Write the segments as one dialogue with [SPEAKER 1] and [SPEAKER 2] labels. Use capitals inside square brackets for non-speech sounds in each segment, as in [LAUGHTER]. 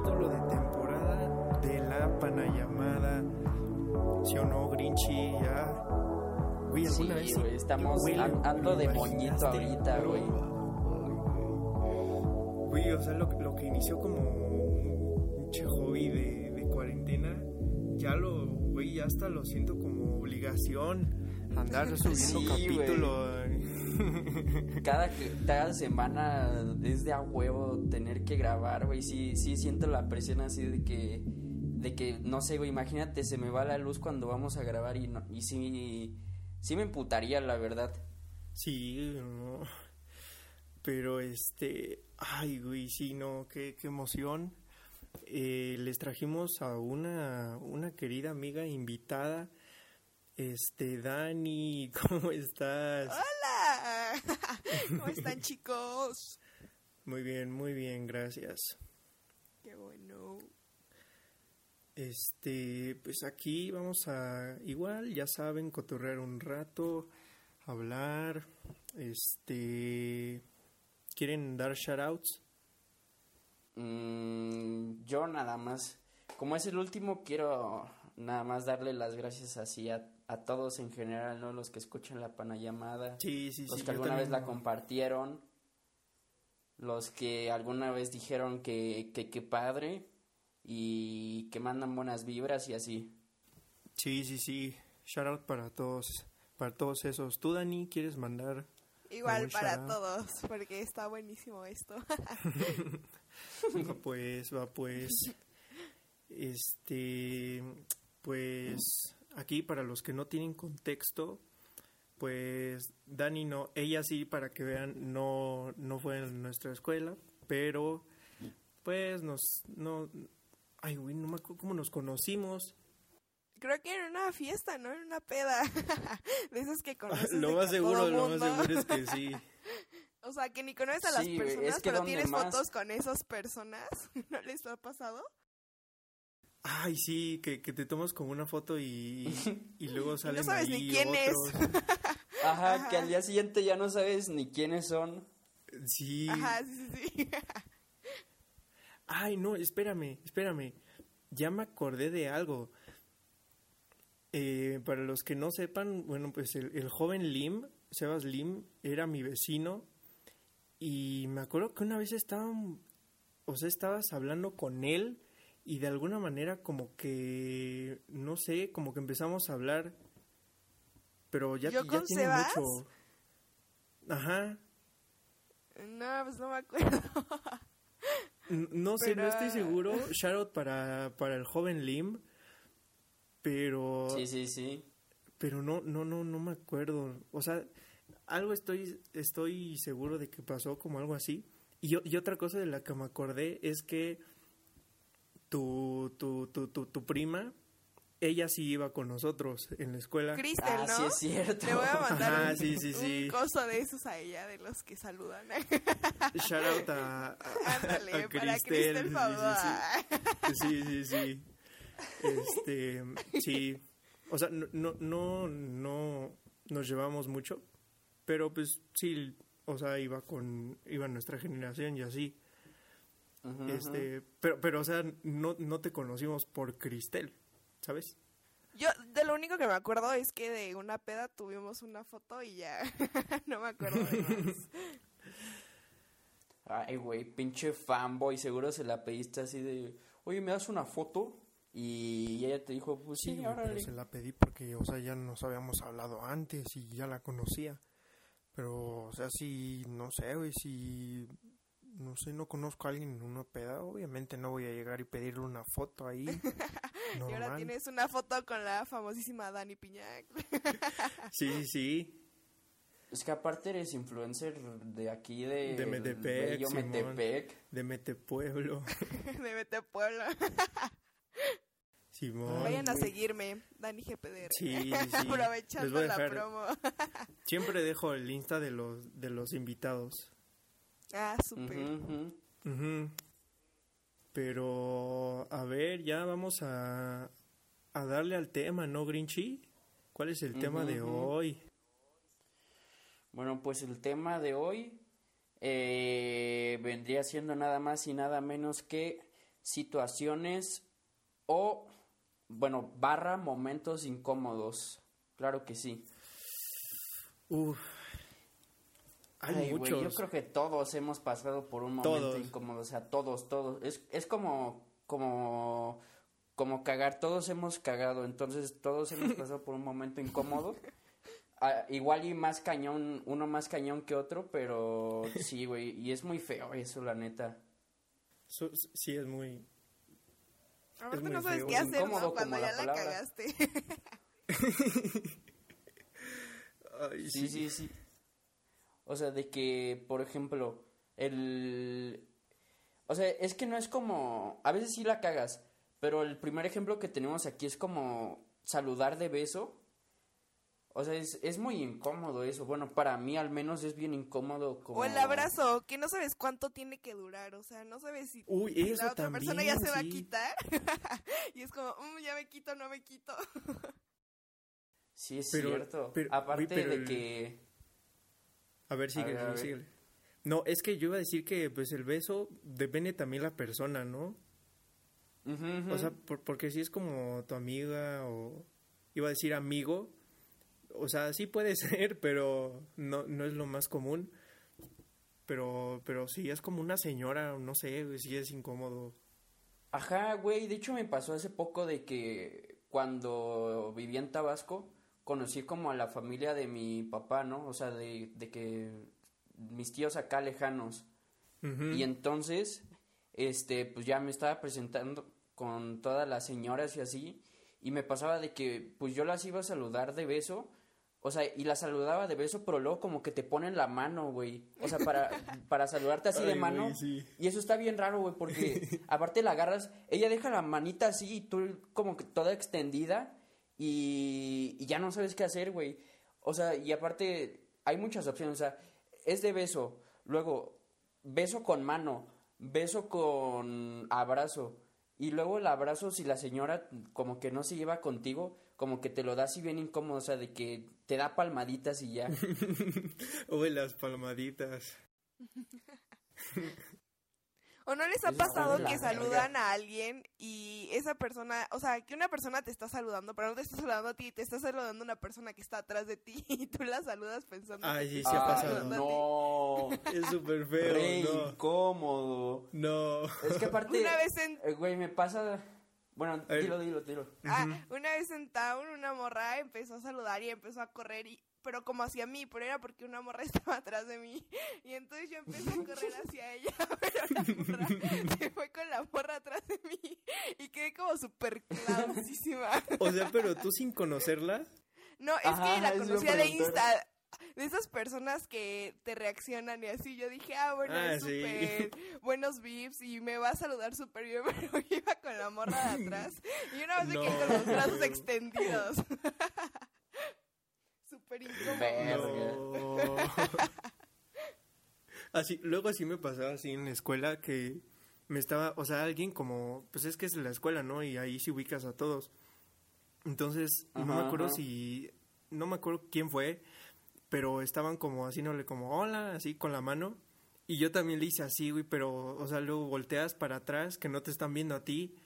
[SPEAKER 1] capítulo de temporada de la panayamada. ¿Sí o no, Grinchy? Ya. Güey,
[SPEAKER 2] Sí,
[SPEAKER 1] ¿alguna vez
[SPEAKER 2] güey, estamos an- ando de moñito ahorita, güey.
[SPEAKER 1] Güey, o sea, lo, lo que inició como un hobby de, de cuarentena, ya lo, güey, ya hasta lo siento como obligación. Andar [LAUGHS] subiendo
[SPEAKER 2] Sí,
[SPEAKER 1] capítulo. [LAUGHS]
[SPEAKER 2] Cada, cada semana es de a huevo tener que grabar, güey. Sí, sí siento la presión así de que, de que, no sé, güey, imagínate, se me va la luz cuando vamos a grabar y, no, y sí, sí me emputaría, la verdad.
[SPEAKER 1] Sí, no. Pero este, ay, güey, sí, no, qué, qué emoción. Eh, les trajimos a una, una querida amiga invitada. Este, Dani, [LAUGHS] ¿cómo estás?
[SPEAKER 3] ¡Hola! [LAUGHS] ¿Cómo están, chicos?
[SPEAKER 1] Muy bien, muy bien, gracias.
[SPEAKER 3] Qué bueno.
[SPEAKER 1] Este, pues aquí vamos a, igual, ya saben, cotorrear un rato, hablar, este, ¿quieren dar shoutouts?
[SPEAKER 2] Mm, yo nada más, como es el último, quiero nada más darle las gracias así a, a todos en general, ¿no? Los que escuchan la panayamada.
[SPEAKER 1] Sí, sí,
[SPEAKER 2] los
[SPEAKER 1] sí.
[SPEAKER 2] que alguna vez la compartieron, los que alguna vez dijeron que que qué padre y que mandan buenas vibras y así.
[SPEAKER 1] Sí, sí, sí. Shoutout para todos, para todos esos. ¿Tú, Dani, quieres mandar?
[SPEAKER 3] Igual para todos, porque está buenísimo esto. [LAUGHS]
[SPEAKER 1] Va pues, va pues. Este, pues aquí para los que no tienen contexto, pues Dani no, ella sí para que vean no no fue en nuestra escuela, pero pues nos no ay güey, no me acuerdo cómo nos conocimos.
[SPEAKER 3] Creo que en una fiesta, ¿no? En una peda. [LAUGHS] De esos que conoces.
[SPEAKER 1] lo más seguro, lo más seguro es que sí. [LAUGHS]
[SPEAKER 3] O sea, que ni conoces a las
[SPEAKER 2] Sí, güey, es
[SPEAKER 3] personas,
[SPEAKER 2] que
[SPEAKER 3] pero
[SPEAKER 2] ¿dónde
[SPEAKER 3] tienes
[SPEAKER 2] más?
[SPEAKER 3] fotos con esas personas. [LAUGHS] ¿No les ha pasado?
[SPEAKER 1] Ay, sí, que, que te tomas como una foto y, [LAUGHS] y luego salen
[SPEAKER 3] sabes ni quién es. [LAUGHS]
[SPEAKER 2] Ajá, que al día siguiente ya no sabes ni quiénes son.
[SPEAKER 1] Sí.
[SPEAKER 3] Ajá, sí, sí, sí. [LAUGHS]
[SPEAKER 1] Ay, no, espérame, espérame. Ya me acordé de algo. Eh, para los que no sepan, bueno, pues el, el joven Lim, Sebas Lim, era mi vecino. Y me acuerdo que una vez estaban, o sea, estabas hablando con él y de alguna manera como que, no sé, como que empezamos a hablar. Pero ya,
[SPEAKER 3] ¿Yo
[SPEAKER 1] ya
[SPEAKER 3] con
[SPEAKER 1] tiene
[SPEAKER 3] Sebas?
[SPEAKER 1] mucho. Ajá.
[SPEAKER 3] No, pues no me acuerdo.
[SPEAKER 1] No sé, no estoy
[SPEAKER 3] Pero-
[SPEAKER 1] seguro. [LAUGHS] Shoutout para, para el joven Lim. Pero.
[SPEAKER 2] Sí, sí, sí.
[SPEAKER 1] Pero no, no, no, no me acuerdo. O sea, algo estoy, estoy seguro de que pasó como algo así. Y, y otra cosa de la que me acordé es que tu, tu, tu, tu, tu prima, ella sí iba con nosotros en la escuela.
[SPEAKER 3] Cristel,
[SPEAKER 2] Ah,
[SPEAKER 3] ¿no?
[SPEAKER 2] sí es cierto.
[SPEAKER 3] Le voy a mandar
[SPEAKER 1] Ajá,
[SPEAKER 3] un,
[SPEAKER 1] sí, sí, sí.
[SPEAKER 3] un coso de esos a ella, de los que saludan.
[SPEAKER 1] Shoutout a, a,
[SPEAKER 3] Ándale,
[SPEAKER 1] a
[SPEAKER 3] para
[SPEAKER 1] Cristel,
[SPEAKER 3] Cristel
[SPEAKER 1] sí. Sí, sí, sí. Este, [LAUGHS] sí. O sea, no, no, no, no nos llevamos mucho, pero pues sí, o sea, iba con, iba nuestra generación y así. Este, pero, pero, o sea, no, no te conocimos por Cristel, ¿sabes?
[SPEAKER 3] Yo de lo único que me acuerdo es que de una peda tuvimos una foto y ya [LAUGHS] no me acuerdo de más. [LAUGHS]
[SPEAKER 2] Ay, güey, pinche fanboy, seguro se la pediste así de, oye, ¿me das una foto? Y ella te dijo, pues sí, órale.
[SPEAKER 1] pero se la pedí porque, o sea, ya nos habíamos hablado antes y ya la conocía. Pero, o sea, si, no sé, güey, si, no sé, no conozco a alguien en una peda, obviamente no voy a llegar y pedirle una foto ahí. [LAUGHS]
[SPEAKER 3] Y ahora tienes una foto con la famosísima Dani Piñac.
[SPEAKER 1] Sí, [LAUGHS] sí, sí.
[SPEAKER 2] Es que aparte eres influencer de aquí de...
[SPEAKER 1] De Metepec,
[SPEAKER 2] bello
[SPEAKER 1] Simón.
[SPEAKER 2] Metepec.
[SPEAKER 1] De Metepueblo. [LAUGHS]
[SPEAKER 3] de Vete Pueblo.
[SPEAKER 1] Simón.
[SPEAKER 3] Vayan a seguirme, Dani GPD.
[SPEAKER 1] Sí, sí,
[SPEAKER 3] Aprovechando
[SPEAKER 1] voy a
[SPEAKER 3] la promo.
[SPEAKER 1] Siempre dejo el Insta de los, de los invitados.
[SPEAKER 3] Ah, súper.
[SPEAKER 1] Pero, a ver, ya vamos a, a darle al tema, ¿no, Grinchy? ¿Cuál es el tema de hoy?
[SPEAKER 2] Bueno, pues el tema de hoy eh, vendría siendo nada más y nada menos que situaciones o, bueno, barra momentos incómodos. Claro que sí.
[SPEAKER 1] Uf. Hay
[SPEAKER 2] Ay,
[SPEAKER 1] muchos.
[SPEAKER 2] yo creo que todos hemos pasado por un momento
[SPEAKER 1] Todos.
[SPEAKER 2] incómodo, o sea, todos, todos. Es, es como, como, como cagar, todos hemos cagado, entonces todos hemos [LAUGHS] pasado por un momento incómodo. Ah, igual y más cañón, uno más cañón que otro, pero [LAUGHS] sí, güey, y es muy feo eso, la neta.
[SPEAKER 1] So- sí, es muy.
[SPEAKER 3] Aparte
[SPEAKER 1] muy
[SPEAKER 3] no sabes
[SPEAKER 1] feo.
[SPEAKER 3] qué hacer,
[SPEAKER 2] Incómodo
[SPEAKER 3] ¿no? Cuando ya
[SPEAKER 2] la
[SPEAKER 3] la, cagaste. [LAUGHS]
[SPEAKER 1] Ay,
[SPEAKER 2] Sí, sí, sí. O sea, de que, por ejemplo, el... O sea, es que no es como... A veces sí la cagas, pero el primer ejemplo que tenemos aquí es como saludar de beso. O sea, es, es muy incómodo eso. Bueno, para mí al menos es bien incómodo como...
[SPEAKER 3] O el abrazo, que no sabes cuánto tiene que durar. O sea, no sabes si
[SPEAKER 1] Uy, eso
[SPEAKER 3] la otra
[SPEAKER 1] también.
[SPEAKER 3] persona ya se va a quitar. [LAUGHS] y es como, "Mm, ya me quito, no me quito. [LAUGHS]
[SPEAKER 2] Sí, es
[SPEAKER 1] Pero-
[SPEAKER 2] cierto.
[SPEAKER 1] pero-
[SPEAKER 2] Aparte
[SPEAKER 1] uy, pero
[SPEAKER 2] de
[SPEAKER 1] el-
[SPEAKER 2] que...
[SPEAKER 1] A ver, síguele,
[SPEAKER 2] ver, a ver.
[SPEAKER 1] síguele. No, es que yo iba a decir que pues el beso depende también la persona, ¿no? O sea, por- porque si es como tu amiga o iba a decir amigo, o sea, sí puede [LAUGHS] ser, pero no, no es lo más común. Pero, pero si es como una señora, no sé, si es incómodo.
[SPEAKER 2] Ajá, güey, de hecho me pasó hace poco de que cuando vivía en Tabasco conocí como a la familia de mi papá, ¿no? O sea, de, de que mis tíos acá lejanos. Y entonces, este, pues ya me estaba presentando con todas las señoras y así, y me pasaba de que, pues yo las iba a saludar de beso, o sea, y las saludaba de beso, pero luego como que te ponen la mano, güey, o sea, para, [LAUGHS] para saludarte así de mano,
[SPEAKER 1] sí.
[SPEAKER 2] y eso está bien raro, güey, porque [LAUGHS] aparte la agarras, ella deja la manita así y tú como que toda extendida y, y ya no sabes qué hacer, güey. O sea, y aparte hay muchas opciones, o sea, es de beso, luego beso con mano, beso con abrazo y luego el abrazo si la señora como que no se lleva contigo, como que te lo da así bien incómodo, o sea, de que te da palmaditas y ya. [LAUGHS]
[SPEAKER 1] Uy, las palmaditas. [LAUGHS]
[SPEAKER 3] ¿O no les ha pasado que saludan a alguien y esa persona, o sea, que una persona te está saludando, pero no te está saludando a ti, te está saludando una persona que está atrás de ti [LAUGHS] y tú la saludas pensando
[SPEAKER 1] Ay, sí, sí ha pasado.
[SPEAKER 3] a
[SPEAKER 2] no,
[SPEAKER 1] Es súper feo,
[SPEAKER 2] re
[SPEAKER 1] no.
[SPEAKER 2] incómodo.
[SPEAKER 1] No.
[SPEAKER 2] Es que aparte,
[SPEAKER 3] Una vez en
[SPEAKER 2] eh, güey, me pasa, bueno,
[SPEAKER 1] A
[SPEAKER 2] dilo, dilo, dilo.
[SPEAKER 3] Ah, una vez en Town, una morra empezó a saludar y empezó a correr, y, pero como hacia mí, pero era porque una morra [LAUGHS] estaba atrás de mí. Y entonces yo empecé a correr hacia ella, [LAUGHS] pero la morra se fue con la morra atrás de mí y quedé como súper clavosísima.
[SPEAKER 1] O sea, pero tú sin conocerla.
[SPEAKER 3] No, es
[SPEAKER 2] Ajá,
[SPEAKER 3] que la conocía de. Insta. De esas personas que te reaccionan y así, yo dije, ah, bueno,
[SPEAKER 1] Ah,
[SPEAKER 3] es
[SPEAKER 1] sí.
[SPEAKER 3] súper buenos vips y me va a saludar súper bien, [LAUGHS] pero iba con la morra de atrás y una vez
[SPEAKER 1] No.
[SPEAKER 3] con los brazos extendidos. Súper incómodo.
[SPEAKER 1] No. [LAUGHS] Así, luego así me pasaba así en la escuela que me estaba, o sea, alguien como, pues es que es la escuela, ¿no? Y ahí sí ubicas a todos. Entonces, no me acuerdo
[SPEAKER 2] ajá.
[SPEAKER 1] si, no me acuerdo quién fue, pero estaban como haciéndole como hola, así con la mano. Y yo también le hice así, güey, pero, o sea, luego volteas para atrás, que no te están viendo a ti.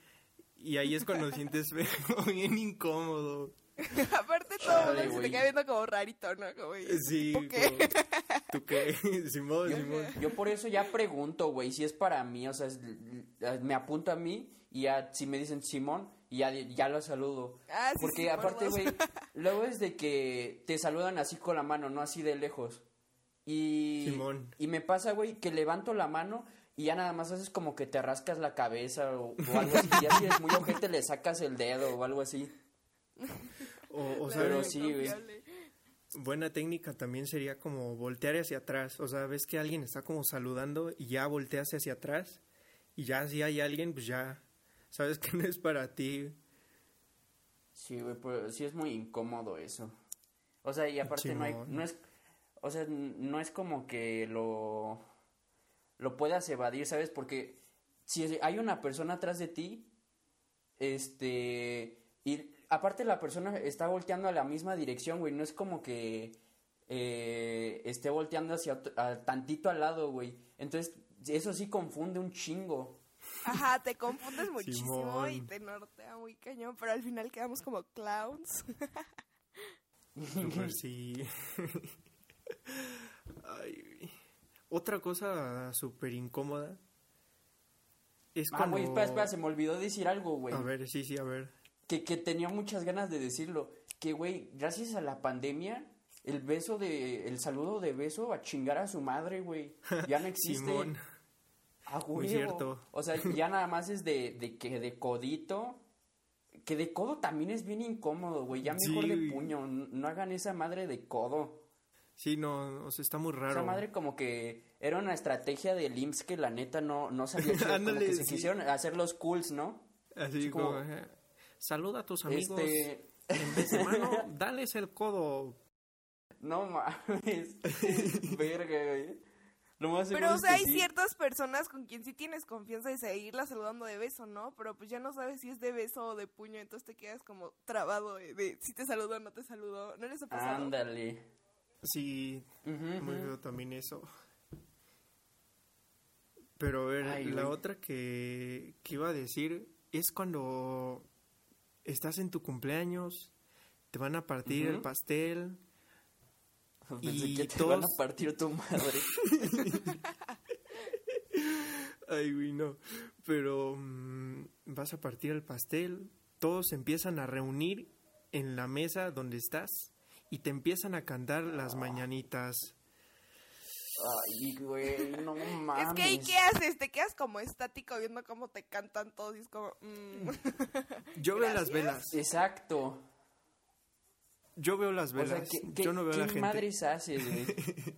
[SPEAKER 1] Y ahí es cuando [LAUGHS] sientes [LAUGHS] bien incómodo. [LAUGHS]
[SPEAKER 3] Aparte todo el mundo se te queda viendo como rarito, ¿no? Como, ¿y
[SPEAKER 1] Sí,
[SPEAKER 3] ¿tú qué?
[SPEAKER 1] como, [LAUGHS] ¿tú qué? Simón,
[SPEAKER 2] Yo,
[SPEAKER 1] Simón.
[SPEAKER 2] yo por eso ya pregunto, güey, si es para mí, o sea, es- me apunto a mí y ya si me dicen Simón, y ya, ya lo saludo.
[SPEAKER 3] Ah, sí,
[SPEAKER 2] Porque
[SPEAKER 3] sí,
[SPEAKER 2] aparte, güey, [LAUGHS] luego es de que te saludan así con la mano, no así de lejos. Y,
[SPEAKER 1] Simón.
[SPEAKER 2] y me pasa, güey, que levanto la mano y ya nada más haces como que te rascas la cabeza o, o algo así. Ya si eres muy ojete le sacas el dedo o algo así.
[SPEAKER 1] O, o
[SPEAKER 2] Pero sí, güey.
[SPEAKER 1] buena técnica también sería como voltear hacia atrás. O sea, ves que alguien está como saludando y ya volteas hacia atrás. Y ya si hay alguien, pues ya sabes [LAUGHS] que no es para ti.
[SPEAKER 2] Sí, güey, pero sí es muy incómodo eso. O sea, y aparte no hay, no es, o sea, no es como que lo, lo puedas evadir, ¿sabes? Porque si hay una persona atrás de ti, este, y aparte la persona está volteando a la misma dirección, güey, no es como que eh, esté volteando hacia a- tantito al lado, güey. Entonces, eso sí confunde un chingo.
[SPEAKER 3] Ajá, te confundes [LAUGHS] muchísimo
[SPEAKER 1] Simón.
[SPEAKER 3] y te nortea muy cañón, pero al final quedamos como clowns. [LAUGHS]
[SPEAKER 1] Pues sí. [LAUGHS] Ay, otra cosa súper incómoda es
[SPEAKER 2] Ah,
[SPEAKER 1] cuando...
[SPEAKER 2] güey, espera, espera, se me olvidó decir algo, güey.
[SPEAKER 1] A ver, sí, sí, a ver.
[SPEAKER 2] Que, que tenía muchas ganas de decirlo. Que, güey, gracias a la pandemia, el beso de. El saludo de beso a chingar a su madre, güey. [LAUGHS] Ya no existe.
[SPEAKER 1] Simón.
[SPEAKER 2] Ah,
[SPEAKER 1] Muy cierto.
[SPEAKER 2] O sea, ya [LAUGHS] nada más es de, de que de codito. Que de codo también es bien incómodo, güey. Ya mejor
[SPEAKER 1] Sí,
[SPEAKER 2] de puño. No hagan esa madre de codo.
[SPEAKER 1] Sí, no, o sea, está muy raro.
[SPEAKER 2] Esa madre como que era una estrategia del IMSS que la neta no, no sabía chido, como [LAUGHS]
[SPEAKER 1] Ándale,
[SPEAKER 2] que se quisieron hacer los cools, ¿no?
[SPEAKER 1] Así
[SPEAKER 2] así
[SPEAKER 1] como...
[SPEAKER 2] como-
[SPEAKER 1] Saluda a tus amigos.
[SPEAKER 2] Este...
[SPEAKER 1] En vez de mano, [LAUGHS] dales el codo.
[SPEAKER 2] No mames. Verga, güey. Lo más seguro
[SPEAKER 3] Pero, o sea, hay
[SPEAKER 2] sí.
[SPEAKER 3] ciertas personas con quien sí tienes confianza de seguirla saludando de beso, ¿no? Pero pues ya no sabes si es de beso o de puño, entonces te quedas como trabado de, de si te saludo o no te saludo. ¿No les ha pasado?
[SPEAKER 2] Ándale.
[SPEAKER 1] Sí,
[SPEAKER 2] Ujú,
[SPEAKER 1] muy
[SPEAKER 2] ujú.
[SPEAKER 1] feo también eso. Pero a ver,
[SPEAKER 2] Ay,
[SPEAKER 1] la
[SPEAKER 2] güey.
[SPEAKER 1] otra que, que iba a decir es cuando estás en tu cumpleaños, te van a partir el pastel. [LAUGHS]
[SPEAKER 2] Pensé
[SPEAKER 1] Y
[SPEAKER 2] que te
[SPEAKER 1] todos-
[SPEAKER 2] van a partir tu madre. [LAUGHS]
[SPEAKER 1] Ay, güey, no. Pero mm, vas a partir el pastel, todos se empiezan a reunir en la mesa donde estás y te empiezan a cantar las mañanitas.
[SPEAKER 2] Ay, güey, no mames. [LAUGHS]
[SPEAKER 3] Es que ahí, ¿qué haces? Te quedas como estático viendo cómo te cantan todos y es como... mm. [LAUGHS]
[SPEAKER 1] Yo veo las velas.
[SPEAKER 2] Exacto.
[SPEAKER 1] Yo veo las
[SPEAKER 2] O sea,
[SPEAKER 1] velas.
[SPEAKER 2] ¿qué, qué,
[SPEAKER 1] Yo no veo a
[SPEAKER 2] qué
[SPEAKER 1] la gente.
[SPEAKER 2] madres haces, güey? [LAUGHS]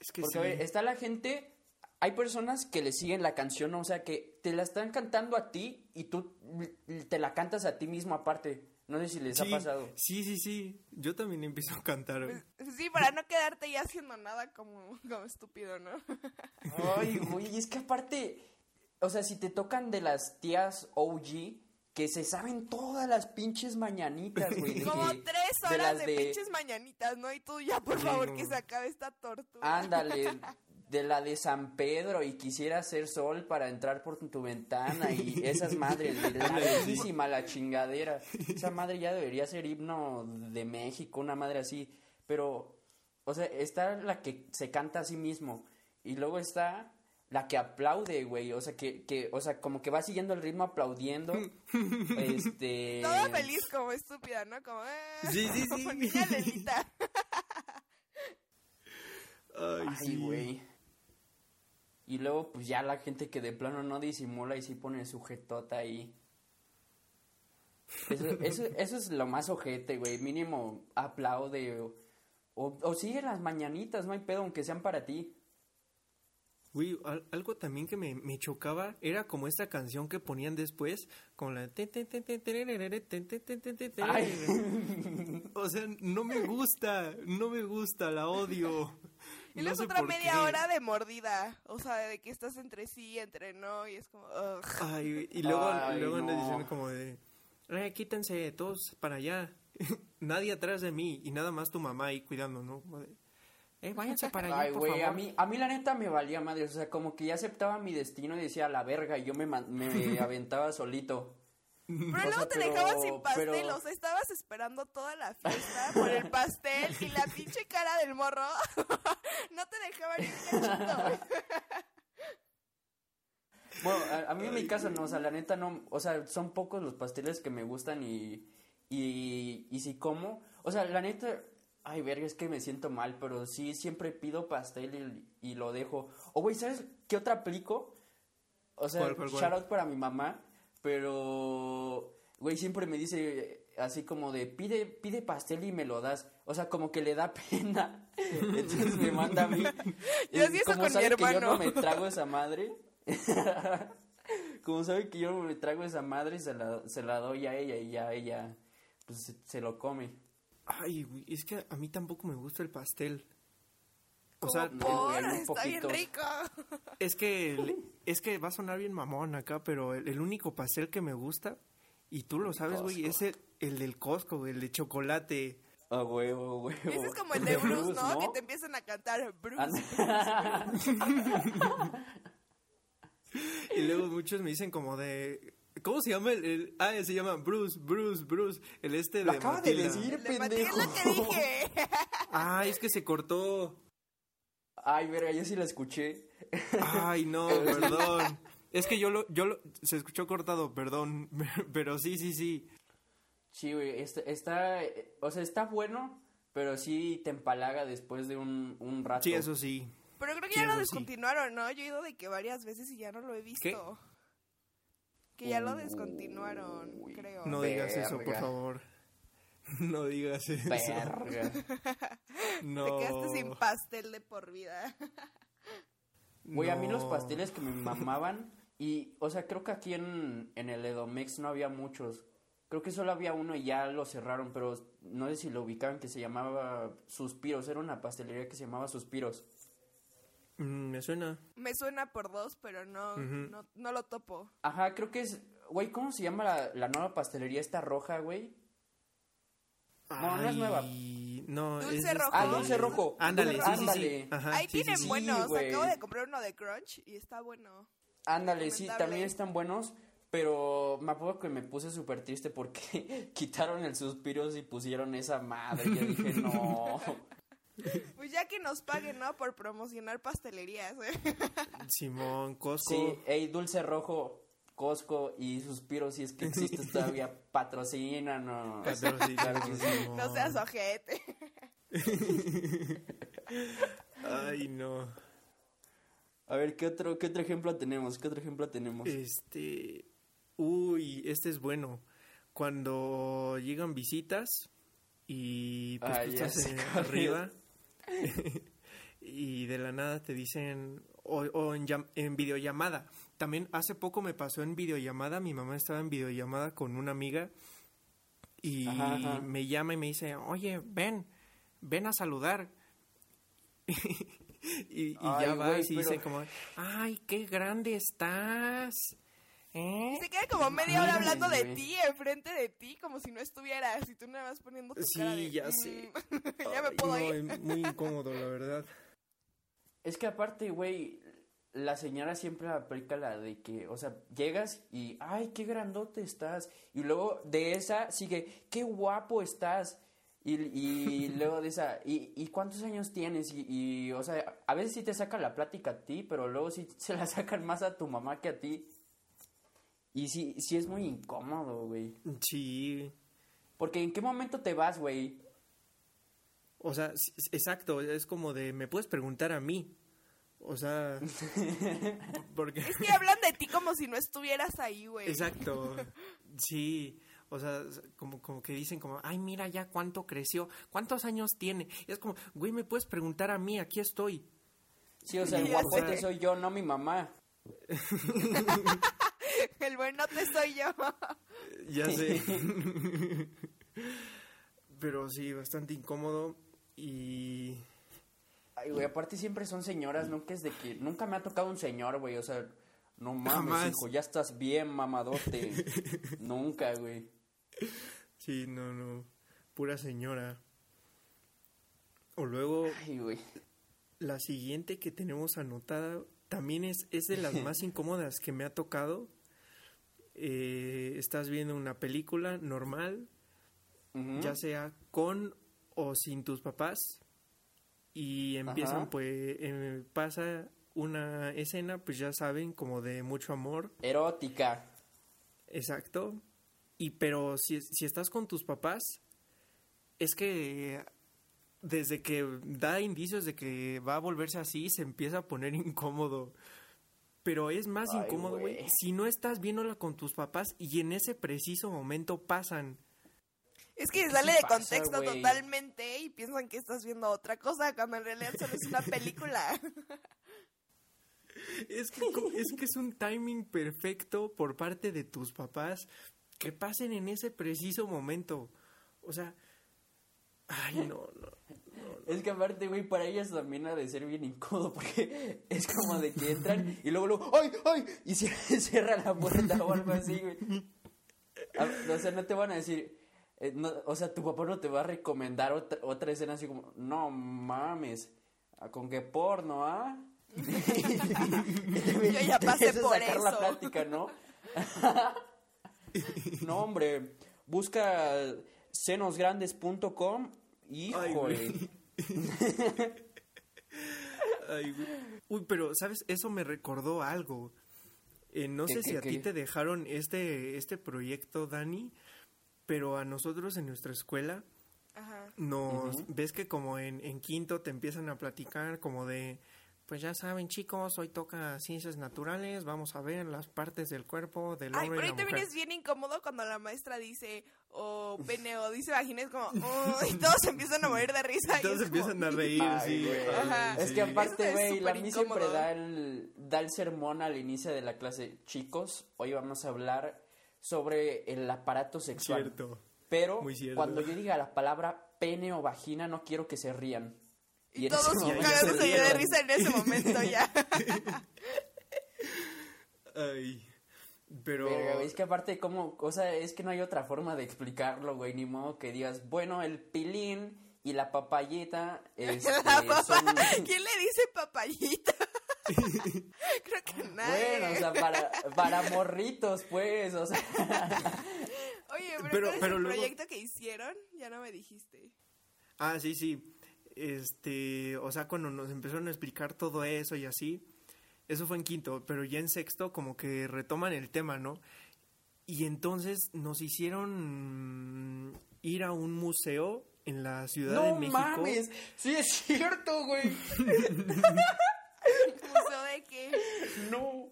[SPEAKER 1] Es que
[SPEAKER 2] Porque,
[SPEAKER 1] sí.
[SPEAKER 2] a ver, está la gente... Hay personas que le siguen la canción, o sea, que te la están cantando a ti y tú te la cantas a ti mismo aparte. No sé si les
[SPEAKER 1] sí,
[SPEAKER 2] ha pasado.
[SPEAKER 1] Sí, sí, sí. Yo también empiezo a cantar. güey.
[SPEAKER 3] Pues, sí, para no quedarte ya haciendo nada como, como estúpido, ¿no?
[SPEAKER 2] Ay, güey, es que aparte, o sea, si te tocan de las tías OG, que se saben todas las pinches mañanitas, güey.
[SPEAKER 3] Como
[SPEAKER 2] que-
[SPEAKER 3] tres
[SPEAKER 2] de
[SPEAKER 3] horas de, pinches mañanitas, ¿no? Y tú ya, por
[SPEAKER 1] Sí,
[SPEAKER 3] favor,
[SPEAKER 1] no.
[SPEAKER 3] que se acabe esta tortura.
[SPEAKER 2] Ándale, [LAUGHS] de la de San Pedro y quisiera hacer sol para entrar por tu ventana y esas madres, [LAUGHS] güey, larguísima la chingadera. Esa madre ya debería ser himno de México, una madre así. Pero, o sea, está la que se canta a sí mismo y luego está la que aplaude, güey, o sea, que, que, o sea, como que va siguiendo el ritmo aplaudiendo. [LAUGHS] este...
[SPEAKER 3] Toda feliz como estúpida, ¿no? Como, eh,
[SPEAKER 1] Sí, sí,
[SPEAKER 3] como
[SPEAKER 1] sí.
[SPEAKER 3] niña Lelita. [LAUGHS]
[SPEAKER 1] Ay,
[SPEAKER 2] Ay,
[SPEAKER 1] sí.
[SPEAKER 2] Y luego, pues ya la gente que de plano no disimula y sí pone sujetota ahí. Eso, eso, [LAUGHS] eso es lo más ojete, güey. Mínimo aplaude o, o, o sigue las mañanitas, no hay pedo, aunque sean para ti.
[SPEAKER 1] Güey, al- algo también que me, me chocaba era como esta canción que ponían después, con la...
[SPEAKER 2] Ay.
[SPEAKER 1] O sea, no me gusta, no me gusta, la odio. [LAUGHS]
[SPEAKER 3] Y
[SPEAKER 1] No
[SPEAKER 3] otra media
[SPEAKER 1] qué.
[SPEAKER 3] hora de mordida. O sea, de que estás entre sí, entre no, y es como, ugh.
[SPEAKER 1] Ay, y luego,
[SPEAKER 2] Ay,
[SPEAKER 1] luego
[SPEAKER 2] no.
[SPEAKER 1] diciendo como de... Eh, quítense todos para allá. [LAUGHS] Nadie atrás de mí y nada más tu mamá ahí cuidando, ¿no? Como de, eh, váyanse para allá,
[SPEAKER 2] Ay,
[SPEAKER 1] por
[SPEAKER 2] güey, a
[SPEAKER 1] favor.
[SPEAKER 2] mí, a mí la neta me valía madre. O sea, como que ya aceptaba mi destino y decía la verga y yo me, me [LAUGHS] aventaba solito. [LAUGHS]
[SPEAKER 3] Pero luego
[SPEAKER 2] sea,
[SPEAKER 3] te
[SPEAKER 2] pero-
[SPEAKER 3] dejaban sin pastel,
[SPEAKER 2] pero-
[SPEAKER 3] o sea, estabas esperando toda la fiesta [LAUGHS] por el pastel y la pinche cara del morro [LAUGHS] no te dejaban ir cachito, güey.
[SPEAKER 2] Bueno, a, a mí en mi caso no, o sea, la neta no, o sea, son pocos los pasteles que me gustan y, y, y si como, o sea, la neta, ay, verga, es que me siento mal, pero sí, siempre pido pastel y, y lo dejo. O, güey, ¿sabes qué otra aplico? O sea,
[SPEAKER 1] ¿Cuál, cuál, cuál?
[SPEAKER 2] shout out para mi mamá, pero, güey, siempre me dice así como de, pide, pide pastel y me lo das. O sea, como que le da [LAUGHS] pena. Entonces me manda a mí. [LAUGHS]
[SPEAKER 3] Yo hacía eso
[SPEAKER 2] como
[SPEAKER 3] con mi
[SPEAKER 2] sabe que yo
[SPEAKER 3] hermano.
[SPEAKER 2] no me trago esa madre. [LAUGHS] como sabe que yo no me trago esa madre, se la, se la doy a ella y ya ella pues se, se lo come.
[SPEAKER 1] Ay, güey, es que a mí tampoco me gusta el pastel. O sea,
[SPEAKER 3] está bien rico. [LAUGHS]
[SPEAKER 1] es que el- es que va a sonar bien mamón acá, pero el, el único pastel que me gusta, y tú lo sabes, güey, es el, el del Costco, el de chocolate.
[SPEAKER 2] A huevo, huevo.
[SPEAKER 3] Ese es como el de Bruce, ¿no? Que te empiezan a cantar Bruce.
[SPEAKER 2] Anda. [LAUGHS]
[SPEAKER 1] Y luego muchos me dicen como de... ¿Cómo se llama el, el- Ah, se llama Bruce, Bruce, Bruce. El este
[SPEAKER 2] Lo
[SPEAKER 1] de
[SPEAKER 2] acaba de
[SPEAKER 1] Matilda.
[SPEAKER 2] decir,
[SPEAKER 3] Le maté
[SPEAKER 2] pendejo.
[SPEAKER 3] lo que dije. [LAUGHS]
[SPEAKER 1] Ah, es que se cortó.
[SPEAKER 2] Ay, verga, yo sí la escuché.
[SPEAKER 1] Ay, no, [LAUGHS] perdón. Es que yo lo, yo lo, se escuchó cortado, perdón. [LAUGHS] Pero sí, sí, sí.
[SPEAKER 2] Sí, güey, está, está, o sea, está bueno, pero sí te empalaga después de un, un rato.
[SPEAKER 1] Sí, eso sí.
[SPEAKER 3] Pero creo que
[SPEAKER 1] Sí,
[SPEAKER 3] ya lo
[SPEAKER 1] sí.
[SPEAKER 3] descontinuaron, ¿no? Yo he ido de que varias veces y ya no lo he visto. Que ya lo descontinuaron,
[SPEAKER 2] Uy.
[SPEAKER 3] creo.
[SPEAKER 1] No digas eso, por
[SPEAKER 2] Verga.
[SPEAKER 1] favor. [LAUGHS] No digas eso.
[SPEAKER 2] Verga.
[SPEAKER 1] No. [LAUGHS]
[SPEAKER 3] Te quedaste sin pastel de por vida. [LAUGHS]
[SPEAKER 2] Güey, a mí los pasteles que me mamaban, y, o sea, creo que aquí en, en el Edomex no había muchos. Creo que solo había uno y ya lo cerraron, pero no sé si lo ubicaban, que se llamaba Suspiros. Era una pastelería que se llamaba Suspiros.
[SPEAKER 1] Mm, me suena.
[SPEAKER 3] Me suena por dos, pero no, no, no lo topo.
[SPEAKER 2] Ajá, creo que es... Güey, ¿cómo se llama la, la nueva pastelería esta roja, güey? No, no es nueva.
[SPEAKER 1] No,
[SPEAKER 3] Dulce
[SPEAKER 1] es
[SPEAKER 3] rojo.
[SPEAKER 2] Ah, dulce rojo.
[SPEAKER 1] Ándale, sí, sí, sí. Ajá,
[SPEAKER 3] Ahí
[SPEAKER 1] sí,
[SPEAKER 3] tienen
[SPEAKER 1] sí.
[SPEAKER 3] buenos. Acabo de comprar uno de Crunch y está bueno.
[SPEAKER 2] Ándale, sí, también están buenos, pero me acuerdo que me puse súper triste porque [LAUGHS] quitaron el suspiros y pusieron esa madre. Yo dije, no. [LAUGHS]
[SPEAKER 3] Pues ya que nos paguen, ¿no? Por promocionar pastelerías. ¿eh?
[SPEAKER 1] Simón, Costco.
[SPEAKER 2] Sí, ey, Dulce Rojo, Costco y Suspiros, si es que existe [LAUGHS] todavía.
[SPEAKER 1] Simón.
[SPEAKER 3] No seas ojete. [LAUGHS]
[SPEAKER 1] Ay, no.
[SPEAKER 2] A ver, ¿qué otro, ¿qué otro ejemplo tenemos? ¿Qué otro ejemplo tenemos?
[SPEAKER 1] Este. Uy, este es bueno. Cuando llegan visitas y pues
[SPEAKER 2] Ah,
[SPEAKER 1] tú
[SPEAKER 2] ya
[SPEAKER 1] estás
[SPEAKER 2] sé cuál
[SPEAKER 1] arriba [LAUGHS] y de la nada te dicen. O, o en, en videollamada. También hace poco me pasó en videollamada. Mi mamá estaba en videollamada con una amiga y
[SPEAKER 2] Ajá, ajá.
[SPEAKER 1] me llama y me dice: Oye, ven, ven a saludar. [LAUGHS] y, y
[SPEAKER 2] Ay,
[SPEAKER 1] ya vas
[SPEAKER 2] güey,
[SPEAKER 1] y dice
[SPEAKER 2] pero-
[SPEAKER 1] como, ay, qué grande estás. ¿Eh?
[SPEAKER 3] Se queda como media hora hablando de ti, enfrente de ti, como si no estuvieras. Y tú nada más poniendo tu
[SPEAKER 1] Sí,
[SPEAKER 3] cara de,
[SPEAKER 1] ya
[SPEAKER 3] "Mm,
[SPEAKER 1] sé. [LAUGHS]
[SPEAKER 3] ya me puedo
[SPEAKER 1] no,
[SPEAKER 3] ir.
[SPEAKER 1] es muy incómodo, la verdad.
[SPEAKER 2] Es que aparte, güey, la señora siempre aplica la de que, o sea, llegas y, ay, qué grandote estás. Y luego de esa sigue, qué guapo estás. Y, y [LAUGHS] luego de esa, ¿y, y cuántos años tienes? Y, y, o sea, a veces sí te saca la plática a ti, pero luego sí se la [LAUGHS] sacan más a tu mamá que a ti. Y sí, sí es muy incómodo, güey.
[SPEAKER 1] Sí.
[SPEAKER 2] Porque ¿en qué momento te vas, güey?
[SPEAKER 1] O sea, exacto, es como de, me puedes preguntar a mí. O sea, [LAUGHS] porque...
[SPEAKER 3] Es que hablan de ti como si no estuvieras ahí, güey.
[SPEAKER 1] Exacto, [LAUGHS] sí. O sea, como, como que dicen como, ay, mira ya cuánto creció, cuántos años tiene. Y es como, güey, me puedes preguntar a mí, aquí estoy.
[SPEAKER 2] Sí, o sea, el guapote
[SPEAKER 1] sé.
[SPEAKER 2] soy yo, no mi mamá. [LAUGHS]
[SPEAKER 3] El buenote soy yo.
[SPEAKER 1] Ya sé. Pero sí, bastante incómodo y...
[SPEAKER 2] Ay, güey, aparte siempre son señoras, nunca es de que... Nunca me ha tocado un señor, güey, o sea... No mames,
[SPEAKER 1] Jamás.
[SPEAKER 2] hijo, ya estás bien mamadote. [LAUGHS] nunca, güey.
[SPEAKER 1] Sí, no, no. Pura señora. O luego,
[SPEAKER 2] Ay, güey.
[SPEAKER 1] la siguiente que tenemos anotada también es, es de las [LAUGHS] más incómodas que me ha tocado. Eh, estás viendo una película normal, ya sea con o sin tus papás, y empiezan,
[SPEAKER 2] Ajá.
[SPEAKER 1] pues, eh, pasa una escena, pues ya saben, como de mucho amor,
[SPEAKER 2] Erótica.
[SPEAKER 1] Exacto. Y pero si, si estás con tus papás, es que desde que da indicios de que va a volverse así, se empieza a poner [LAUGHS] incómodo. Pero es más
[SPEAKER 2] Ay,
[SPEAKER 1] incómodo, güey,
[SPEAKER 2] güey.
[SPEAKER 1] si no estás viéndola con tus papás y en ese preciso momento pasan.
[SPEAKER 3] Es que
[SPEAKER 2] ¿Qué
[SPEAKER 3] sale de
[SPEAKER 2] pasa,
[SPEAKER 3] contexto totalmente y piensan que estás viendo otra cosa cuando en realidad solo es una película. [LAUGHS]
[SPEAKER 1] Es que, es que es un timing perfecto por parte de tus papás que pasen en ese preciso momento. O sea, ay, no, no.
[SPEAKER 2] Es que aparte, güey, para ellas también ha de ser bien incómodo porque [LAUGHS] es como de que entran y luego, luego, ¡ay, ay! Y se [LAUGHS] cierra la puerta o algo así, güey. O sea, no te van a decir, eh, no, o sea, tu papá no te va a recomendar otra, otra escena así como, no mames, ¿a ¿con qué porno, ah? [LAUGHS]
[SPEAKER 3] Yo ya [LAUGHS] pasé por
[SPEAKER 2] sacar la
[SPEAKER 3] eso.
[SPEAKER 2] plática, ¿no? [LAUGHS] no, hombre, busca senosgrandes.com.
[SPEAKER 1] Ay,
[SPEAKER 2] Híjole.
[SPEAKER 1] güey. Ay, güey. Uy, pero, ¿sabes? Eso me recordó algo. Eh, no
[SPEAKER 2] ¿Qué,
[SPEAKER 1] sé
[SPEAKER 2] qué,
[SPEAKER 1] si a
[SPEAKER 2] qué?
[SPEAKER 1] ti te dejaron este, este proyecto, Dani, pero a nosotros en nuestra escuela
[SPEAKER 3] Ajá.
[SPEAKER 1] nos
[SPEAKER 2] Ujú.
[SPEAKER 1] ves que como en, en quinto te empiezan a platicar como de pues ya saben chicos hoy toca ciencias naturales vamos a ver las partes del cuerpo del
[SPEAKER 3] Ay,
[SPEAKER 1] hombre
[SPEAKER 3] pero
[SPEAKER 1] y
[SPEAKER 3] ahí
[SPEAKER 1] la
[SPEAKER 3] también
[SPEAKER 1] mujer
[SPEAKER 3] es bien incómodo cuando la maestra dice o [LAUGHS] pene o dice vagina, es como, [LAUGHS] "Oh", y todos se empiezan a morir de risa. y
[SPEAKER 1] todos empiezan
[SPEAKER 3] como-
[SPEAKER 1] a reír
[SPEAKER 2] Ay,
[SPEAKER 1] sí
[SPEAKER 2] güey.
[SPEAKER 1] ay,
[SPEAKER 3] Ajá.
[SPEAKER 2] Es que aparte, güey, la mí siempre da el, da el sermón al inicio de la clase. Chicos, hoy vamos a hablar sobre el aparato sexual.
[SPEAKER 1] Cierto.
[SPEAKER 2] Pero
[SPEAKER 1] Muy cierto.
[SPEAKER 2] cuando yo diga la palabra pene o vagina, no quiero que se rían.
[SPEAKER 3] Y,
[SPEAKER 2] ese
[SPEAKER 3] todos cagándose
[SPEAKER 1] se
[SPEAKER 3] de risa en ese momento ya. [LAUGHS]
[SPEAKER 1] Ay, pero
[SPEAKER 2] Verga, es que aparte, como, o sea, es que no hay otra forma de explicarlo, güey, ni modo que digas, bueno, el pilín y la papayita, [LAUGHS] este,
[SPEAKER 3] La papá-
[SPEAKER 2] son...
[SPEAKER 3] ¿Quién le dice papayita? Creo que nadie.
[SPEAKER 2] Bueno, o sea, para, para morritos, pues, o sea...
[SPEAKER 3] Oye, pero,
[SPEAKER 1] Pero-
[SPEAKER 3] ¿cuál es
[SPEAKER 1] pero
[SPEAKER 3] el
[SPEAKER 1] luego-
[SPEAKER 3] proyecto que hicieron? Ya no me dijiste.
[SPEAKER 1] Ah, sí, sí. Este, o sea, cuando nos empezaron a explicar todo eso y así, eso fue en quinto, pero ya en sexto como que retoman el tema, ¿no? Y entonces nos hicieron ir a un museo en la Ciudad de
[SPEAKER 2] ¡No
[SPEAKER 1] México.
[SPEAKER 2] mames! ¡Sí es cierto, güey! [LAUGHS]
[SPEAKER 3] ¿Museo de qué?
[SPEAKER 2] ¡No!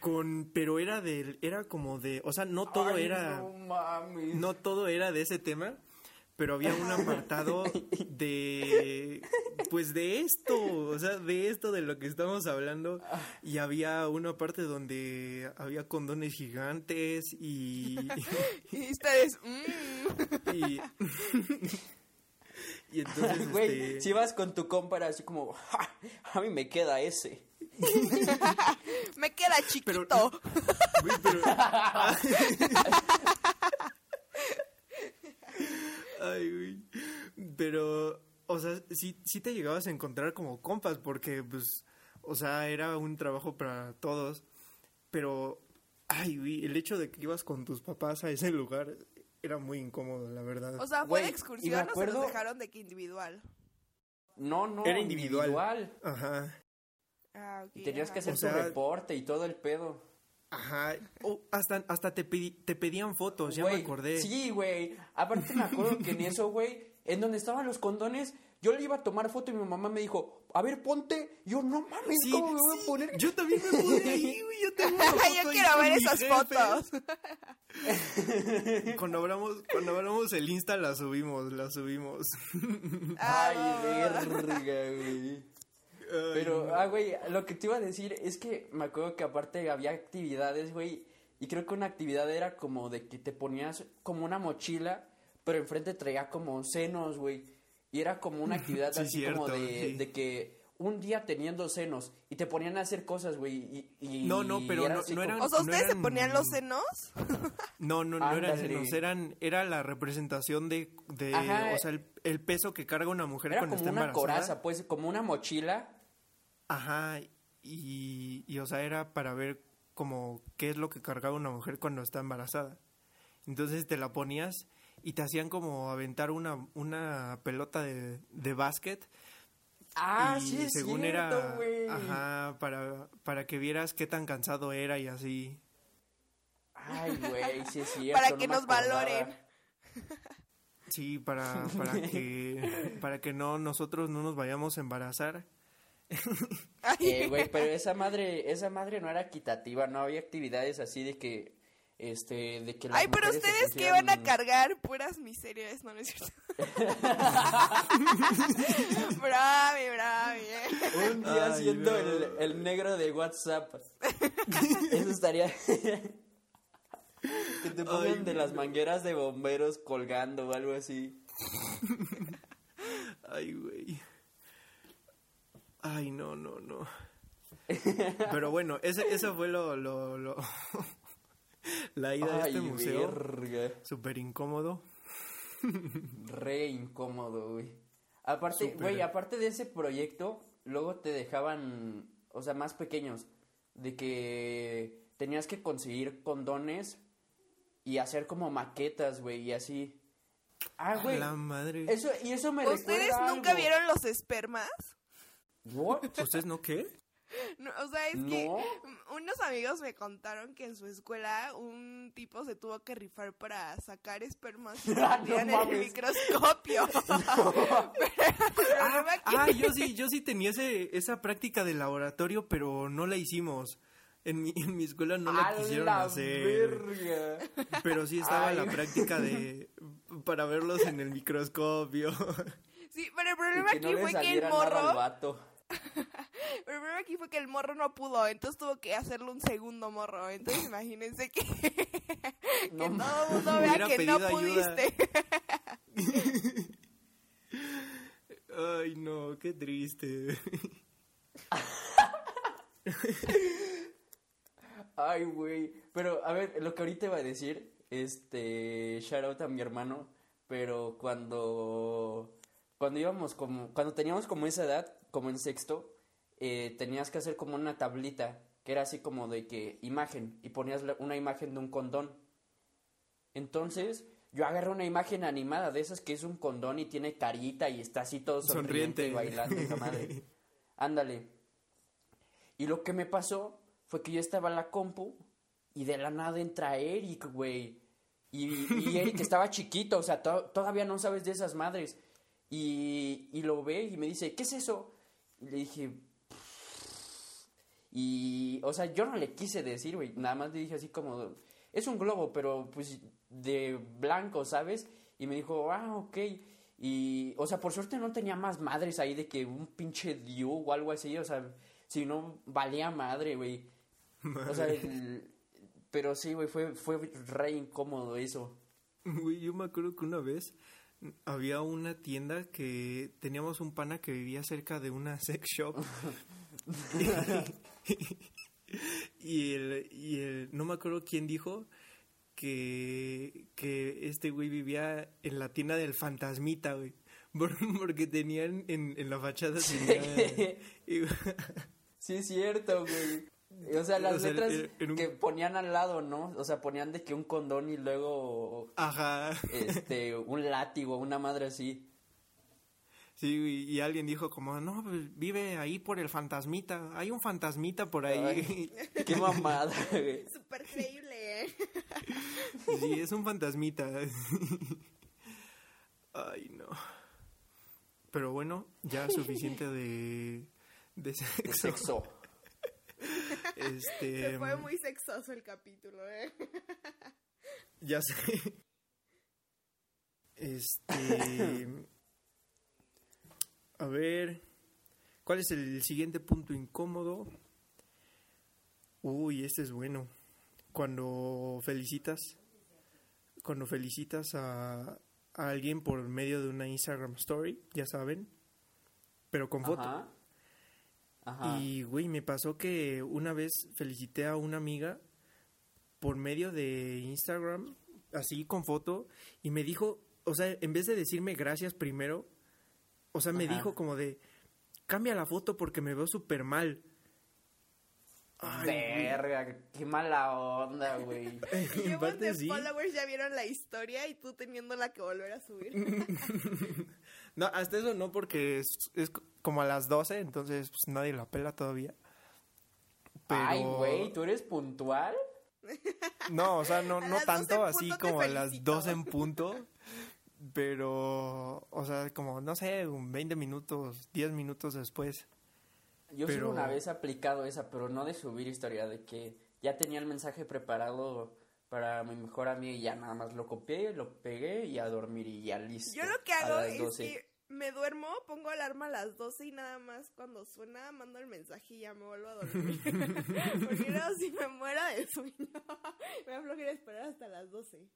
[SPEAKER 1] Con, pero era de, era como de, o sea, no todo
[SPEAKER 2] Ay,
[SPEAKER 1] era,
[SPEAKER 2] ¡No mames!
[SPEAKER 1] no todo era de ese tema, pero había un apartado de, pues de esto, o sea, de esto de lo que estamos hablando, y había una parte donde había condones gigantes y, [LAUGHS]
[SPEAKER 3] Y ustedes, mmm.
[SPEAKER 1] y, [LAUGHS] [LAUGHS] y entonces, [LAUGHS]
[SPEAKER 2] Güey,
[SPEAKER 1] este,
[SPEAKER 2] si vas con tu compa era así como, "Ja, a mí me queda ese. [LAUGHS]
[SPEAKER 3] me queda
[SPEAKER 1] Pero-
[SPEAKER 3] chiquito.
[SPEAKER 1] Güey, pero- Ay, güey. Pero, o sea, sí, sí te llegabas a encontrar como compas, porque, pues, o sea, era un trabajo para todos. Pero, ay, güey, el hecho de que ibas con tus papás a ese lugar era muy incómodo, la verdad.
[SPEAKER 3] O sea, ¿fue
[SPEAKER 2] Güey,
[SPEAKER 3] de
[SPEAKER 2] y me
[SPEAKER 3] excursión o se
[SPEAKER 2] acuerdo-
[SPEAKER 3] los dejaron de que individual?
[SPEAKER 2] No, no,
[SPEAKER 1] Era individual. Ajá,
[SPEAKER 3] Ah, ok.
[SPEAKER 2] Y tenías
[SPEAKER 3] ajá.
[SPEAKER 2] que hacer
[SPEAKER 1] O sea-
[SPEAKER 2] tu reporte y todo el pedo.
[SPEAKER 1] ajá. O hasta, hasta te, pedi- te pedían fotos, ya
[SPEAKER 2] Güey,
[SPEAKER 1] me acordé.
[SPEAKER 2] Sí, güey. Aparte me acuerdo que en eso, güey, en donde estaban los condones, yo le iba a tomar foto y mi mamá me dijo, a ver, ponte. Yo, no mames,
[SPEAKER 1] Sí,
[SPEAKER 2] ¿cómo me voy
[SPEAKER 1] sí,
[SPEAKER 2] a poner?
[SPEAKER 1] Yo también me puse ahí, güey. Yo tengo una [LAUGHS] foto
[SPEAKER 3] Yo quiero ver esas fotos. [LAUGHS]
[SPEAKER 1] Cuando abramos, cuando abramos el Insta la subimos, la subimos. [LAUGHS]
[SPEAKER 2] Ay,
[SPEAKER 3] Ah,
[SPEAKER 2] verga, güey. Pero, ah, güey, lo que te iba a decir es que me acuerdo que aparte había actividades, güey, y creo que una actividad era como de que te ponías como una mochila, pero enfrente traía como senos, güey, y era como una actividad [LAUGHS]
[SPEAKER 1] Sí,
[SPEAKER 2] así como de,
[SPEAKER 1] sí.
[SPEAKER 2] de que un día teniendo senos y te ponían a hacer cosas, güey, y, y-
[SPEAKER 1] No, no, pero
[SPEAKER 2] era
[SPEAKER 1] no- no
[SPEAKER 2] como-
[SPEAKER 1] eran-
[SPEAKER 3] O sea,
[SPEAKER 1] no
[SPEAKER 3] ¿ustedes se
[SPEAKER 1] eran-
[SPEAKER 3] ponían los senos? [LAUGHS]
[SPEAKER 1] No, no, no eran senos, eran, era la representación de, de
[SPEAKER 2] Ajá.
[SPEAKER 1] o sea, el, el peso que carga una mujer
[SPEAKER 2] Era
[SPEAKER 1] cuando
[SPEAKER 2] como
[SPEAKER 1] está
[SPEAKER 2] una
[SPEAKER 1] embarazada.
[SPEAKER 2] coraza, pues, como una mochila.
[SPEAKER 1] Ajá, y, y, o sea, era para ver como qué es lo que cargaba una mujer cuando está embarazada. Entonces te la ponías y te hacían como aventar una, una pelota de, de básquet.
[SPEAKER 2] Ah,
[SPEAKER 1] y
[SPEAKER 2] sí es
[SPEAKER 1] según
[SPEAKER 2] cierto,
[SPEAKER 1] era, ajá, para, para que vieras qué tan cansado era y así.
[SPEAKER 2] Ay, güey, sí es [LAUGHS] cierto.
[SPEAKER 3] Para que nos valoren.
[SPEAKER 1] Sí, para, para [LAUGHS] que para que no nosotros no nos vayamos a embarazar.
[SPEAKER 2] Eh, güey, [LAUGHS] pero esa madre, esa madre no era equitativa, no había actividades así de que, este, de que
[SPEAKER 3] Ay, pero ustedes que van a cargar puras miserias, no, no es cierto. bravi, bravi. eh.
[SPEAKER 2] Un día
[SPEAKER 1] Ay, no.
[SPEAKER 2] el, el negro de WhatsApp. [LAUGHS] Eso estaría... [LAUGHS] que te pongan
[SPEAKER 1] Ay,
[SPEAKER 2] de las mangueras de bomberos colgando o algo así.
[SPEAKER 1] Ay, güey. Ay, no, no, no. [LAUGHS] Pero bueno, ese, eso fue lo, lo, lo- [LAUGHS] la ida a
[SPEAKER 2] Ay,
[SPEAKER 1] este museo. Súper incómodo. [LAUGHS]
[SPEAKER 2] Re incómodo, güey. Aparte, güey, aparte de ese proyecto, luego te dejaban, o sea, más pequeños, de que tenías que conseguir condones y hacer como maquetas, güey, y así. Ah, güey.
[SPEAKER 1] La madre.
[SPEAKER 2] Eso, y eso me
[SPEAKER 3] ¿Ustedes
[SPEAKER 2] recuerda
[SPEAKER 3] nunca
[SPEAKER 2] algo.
[SPEAKER 3] vieron los espermas?
[SPEAKER 2] What?
[SPEAKER 1] ¿Ustedes no qué?
[SPEAKER 3] No, o sea, es que
[SPEAKER 2] No.
[SPEAKER 3] unos amigos me contaron que en su escuela un tipo se tuvo que rifar para sacar espermas [LAUGHS] y
[SPEAKER 2] Ah, no
[SPEAKER 3] en el microscopio. [LAUGHS] [LAUGHS] Pero el
[SPEAKER 1] Ah,
[SPEAKER 3] problema aquí-
[SPEAKER 1] ah, yo sí, yo sí tenía ese, esa práctica de laboratorio, pero no la hicimos. En mi, en mi escuela no la
[SPEAKER 2] ¡A
[SPEAKER 1] quisieron
[SPEAKER 2] la
[SPEAKER 1] hacer.
[SPEAKER 2] verga!
[SPEAKER 1] Pero sí estaba
[SPEAKER 2] Ay.
[SPEAKER 1] la práctica de para verlos en el microscopio.
[SPEAKER 3] Sí, pero el problema
[SPEAKER 2] que no
[SPEAKER 3] aquí fue que el morro,
[SPEAKER 2] vato. [LAUGHS]
[SPEAKER 3] pero el problema aquí fue que el morro no pudo, entonces tuvo que hacerle un segundo morro. Entonces imagínense que, [LAUGHS] que
[SPEAKER 2] No
[SPEAKER 3] todo el mundo vea que no pudiste. [LAUGHS]
[SPEAKER 1] Ay, no, qué triste.
[SPEAKER 2] Ay, güey. Pero, a ver, lo que ahorita iba a decir, este, shout out a mi hermano, pero cuando, cuando íbamos como, cuando teníamos como esa edad, como en sexto, eh, tenías que hacer como una tablita, que era así como de que imagen, y ponías una imagen de un condón. Entonces, yo agarré una imagen animada de esas que es un condón y tiene carita y está así todo sonriente,
[SPEAKER 1] Sonriente.
[SPEAKER 2] y bailando, madre. [LAUGHS] Ándale. Y lo que me pasó fue que yo estaba en la compu y de la nada entra Eric, güey. Y, y Eric estaba chiquito, o sea, to- todavía no sabes de esas madres. Y, y lo ve y me dice, ¿qué es eso? Y le dije... Y, o sea, yo no le quise decir, güey, nada más le dije así como, es un globo, pero pues de blanco, ¿sabes? Y me dijo, ah, ok. Y, o sea, por suerte no tenía más madres ahí de que un pinche Diu o algo así, o sea, si no valía madre, güey. O sea, el- pero sí, güey, fue, fue re incómodo eso.
[SPEAKER 1] Güey, yo me acuerdo que una vez había una tienda que teníamos un pana que vivía cerca de una sex shop. [LAUGHS] y el, y el, no me acuerdo quién dijo que, que este güey vivía en la tienda del fantasmita, güey. [LAUGHS] Por- Porque tenían en, en la fachada tenía-
[SPEAKER 2] Sí, [LAUGHS] es cierto, güey. O sea, las
[SPEAKER 1] O sea,
[SPEAKER 2] letras
[SPEAKER 1] un-
[SPEAKER 2] que ponían al lado, ¿no? O sea, ponían de que un condón y luego
[SPEAKER 1] Ajá.
[SPEAKER 2] este un látigo, una madre así.
[SPEAKER 1] Sí, güey, y alguien dijo como, no, pues vive ahí por el fantasmita. Hay un fantasmita por ahí. [LAUGHS]
[SPEAKER 2] Qué mamada, güey.
[SPEAKER 3] Súper creíble, ¿eh?
[SPEAKER 1] Sí, es un fantasmita. Ay, no. Pero bueno, ya [LAUGHS] suficiente de, de
[SPEAKER 2] De
[SPEAKER 1] sexo. Este,
[SPEAKER 3] Se fue muy sexoso el capítulo, ¿eh?
[SPEAKER 1] Ya sé. Este. A ver. ¿Cuál es el siguiente punto incómodo? Uy, este es bueno. Cuando felicitas. Cuando felicitas a, a alguien por medio de una Instagram Story, ya saben. Pero con foto.
[SPEAKER 2] Ajá. Ajá.
[SPEAKER 1] Y, güey, me pasó que una vez felicité a una amiga por medio de Instagram, así con foto, y me dijo, o sea, en vez de decirme gracias primero, o sea, me
[SPEAKER 2] Ajá.
[SPEAKER 1] dijo como de, cambia la foto porque me veo súper mal. Ay, güey.
[SPEAKER 2] Verga, qué mala onda, güey. [LAUGHS]
[SPEAKER 1] Parte
[SPEAKER 3] de
[SPEAKER 1] sí.
[SPEAKER 3] followers ya vieron la historia y tú teniéndola que volver a subir. [LAUGHS]
[SPEAKER 1] No, hasta eso no, porque es, es como a las 12, entonces pues, nadie la pela todavía. Pero...
[SPEAKER 2] Ay, güey, ¿tú eres puntual? [LAUGHS]
[SPEAKER 1] No, o sea, no, no
[SPEAKER 3] las 12
[SPEAKER 1] tanto así como a las
[SPEAKER 3] felicito.
[SPEAKER 1] 12 en punto, pero, o sea, como, no sé, un 20 minutos, 10 minutos después.
[SPEAKER 2] Yo
[SPEAKER 1] Pero-
[SPEAKER 2] solo una vez he aplicado esa, pero no de subir historia, de que ya tenía el mensaje preparado para mi mejor amigo y ya nada más lo copié, lo pegué y a dormir y ya listo.
[SPEAKER 3] Yo lo que
[SPEAKER 2] a
[SPEAKER 3] hago
[SPEAKER 2] las
[SPEAKER 3] es
[SPEAKER 2] 12.
[SPEAKER 3] que me duermo, pongo alarma a las 12 y nada más cuando suena mando el mensaje y ya me vuelvo a dormir. [LAUGHS] Porque luego si me muero de sueño, [LAUGHS] me da flojera esperar hasta las 12.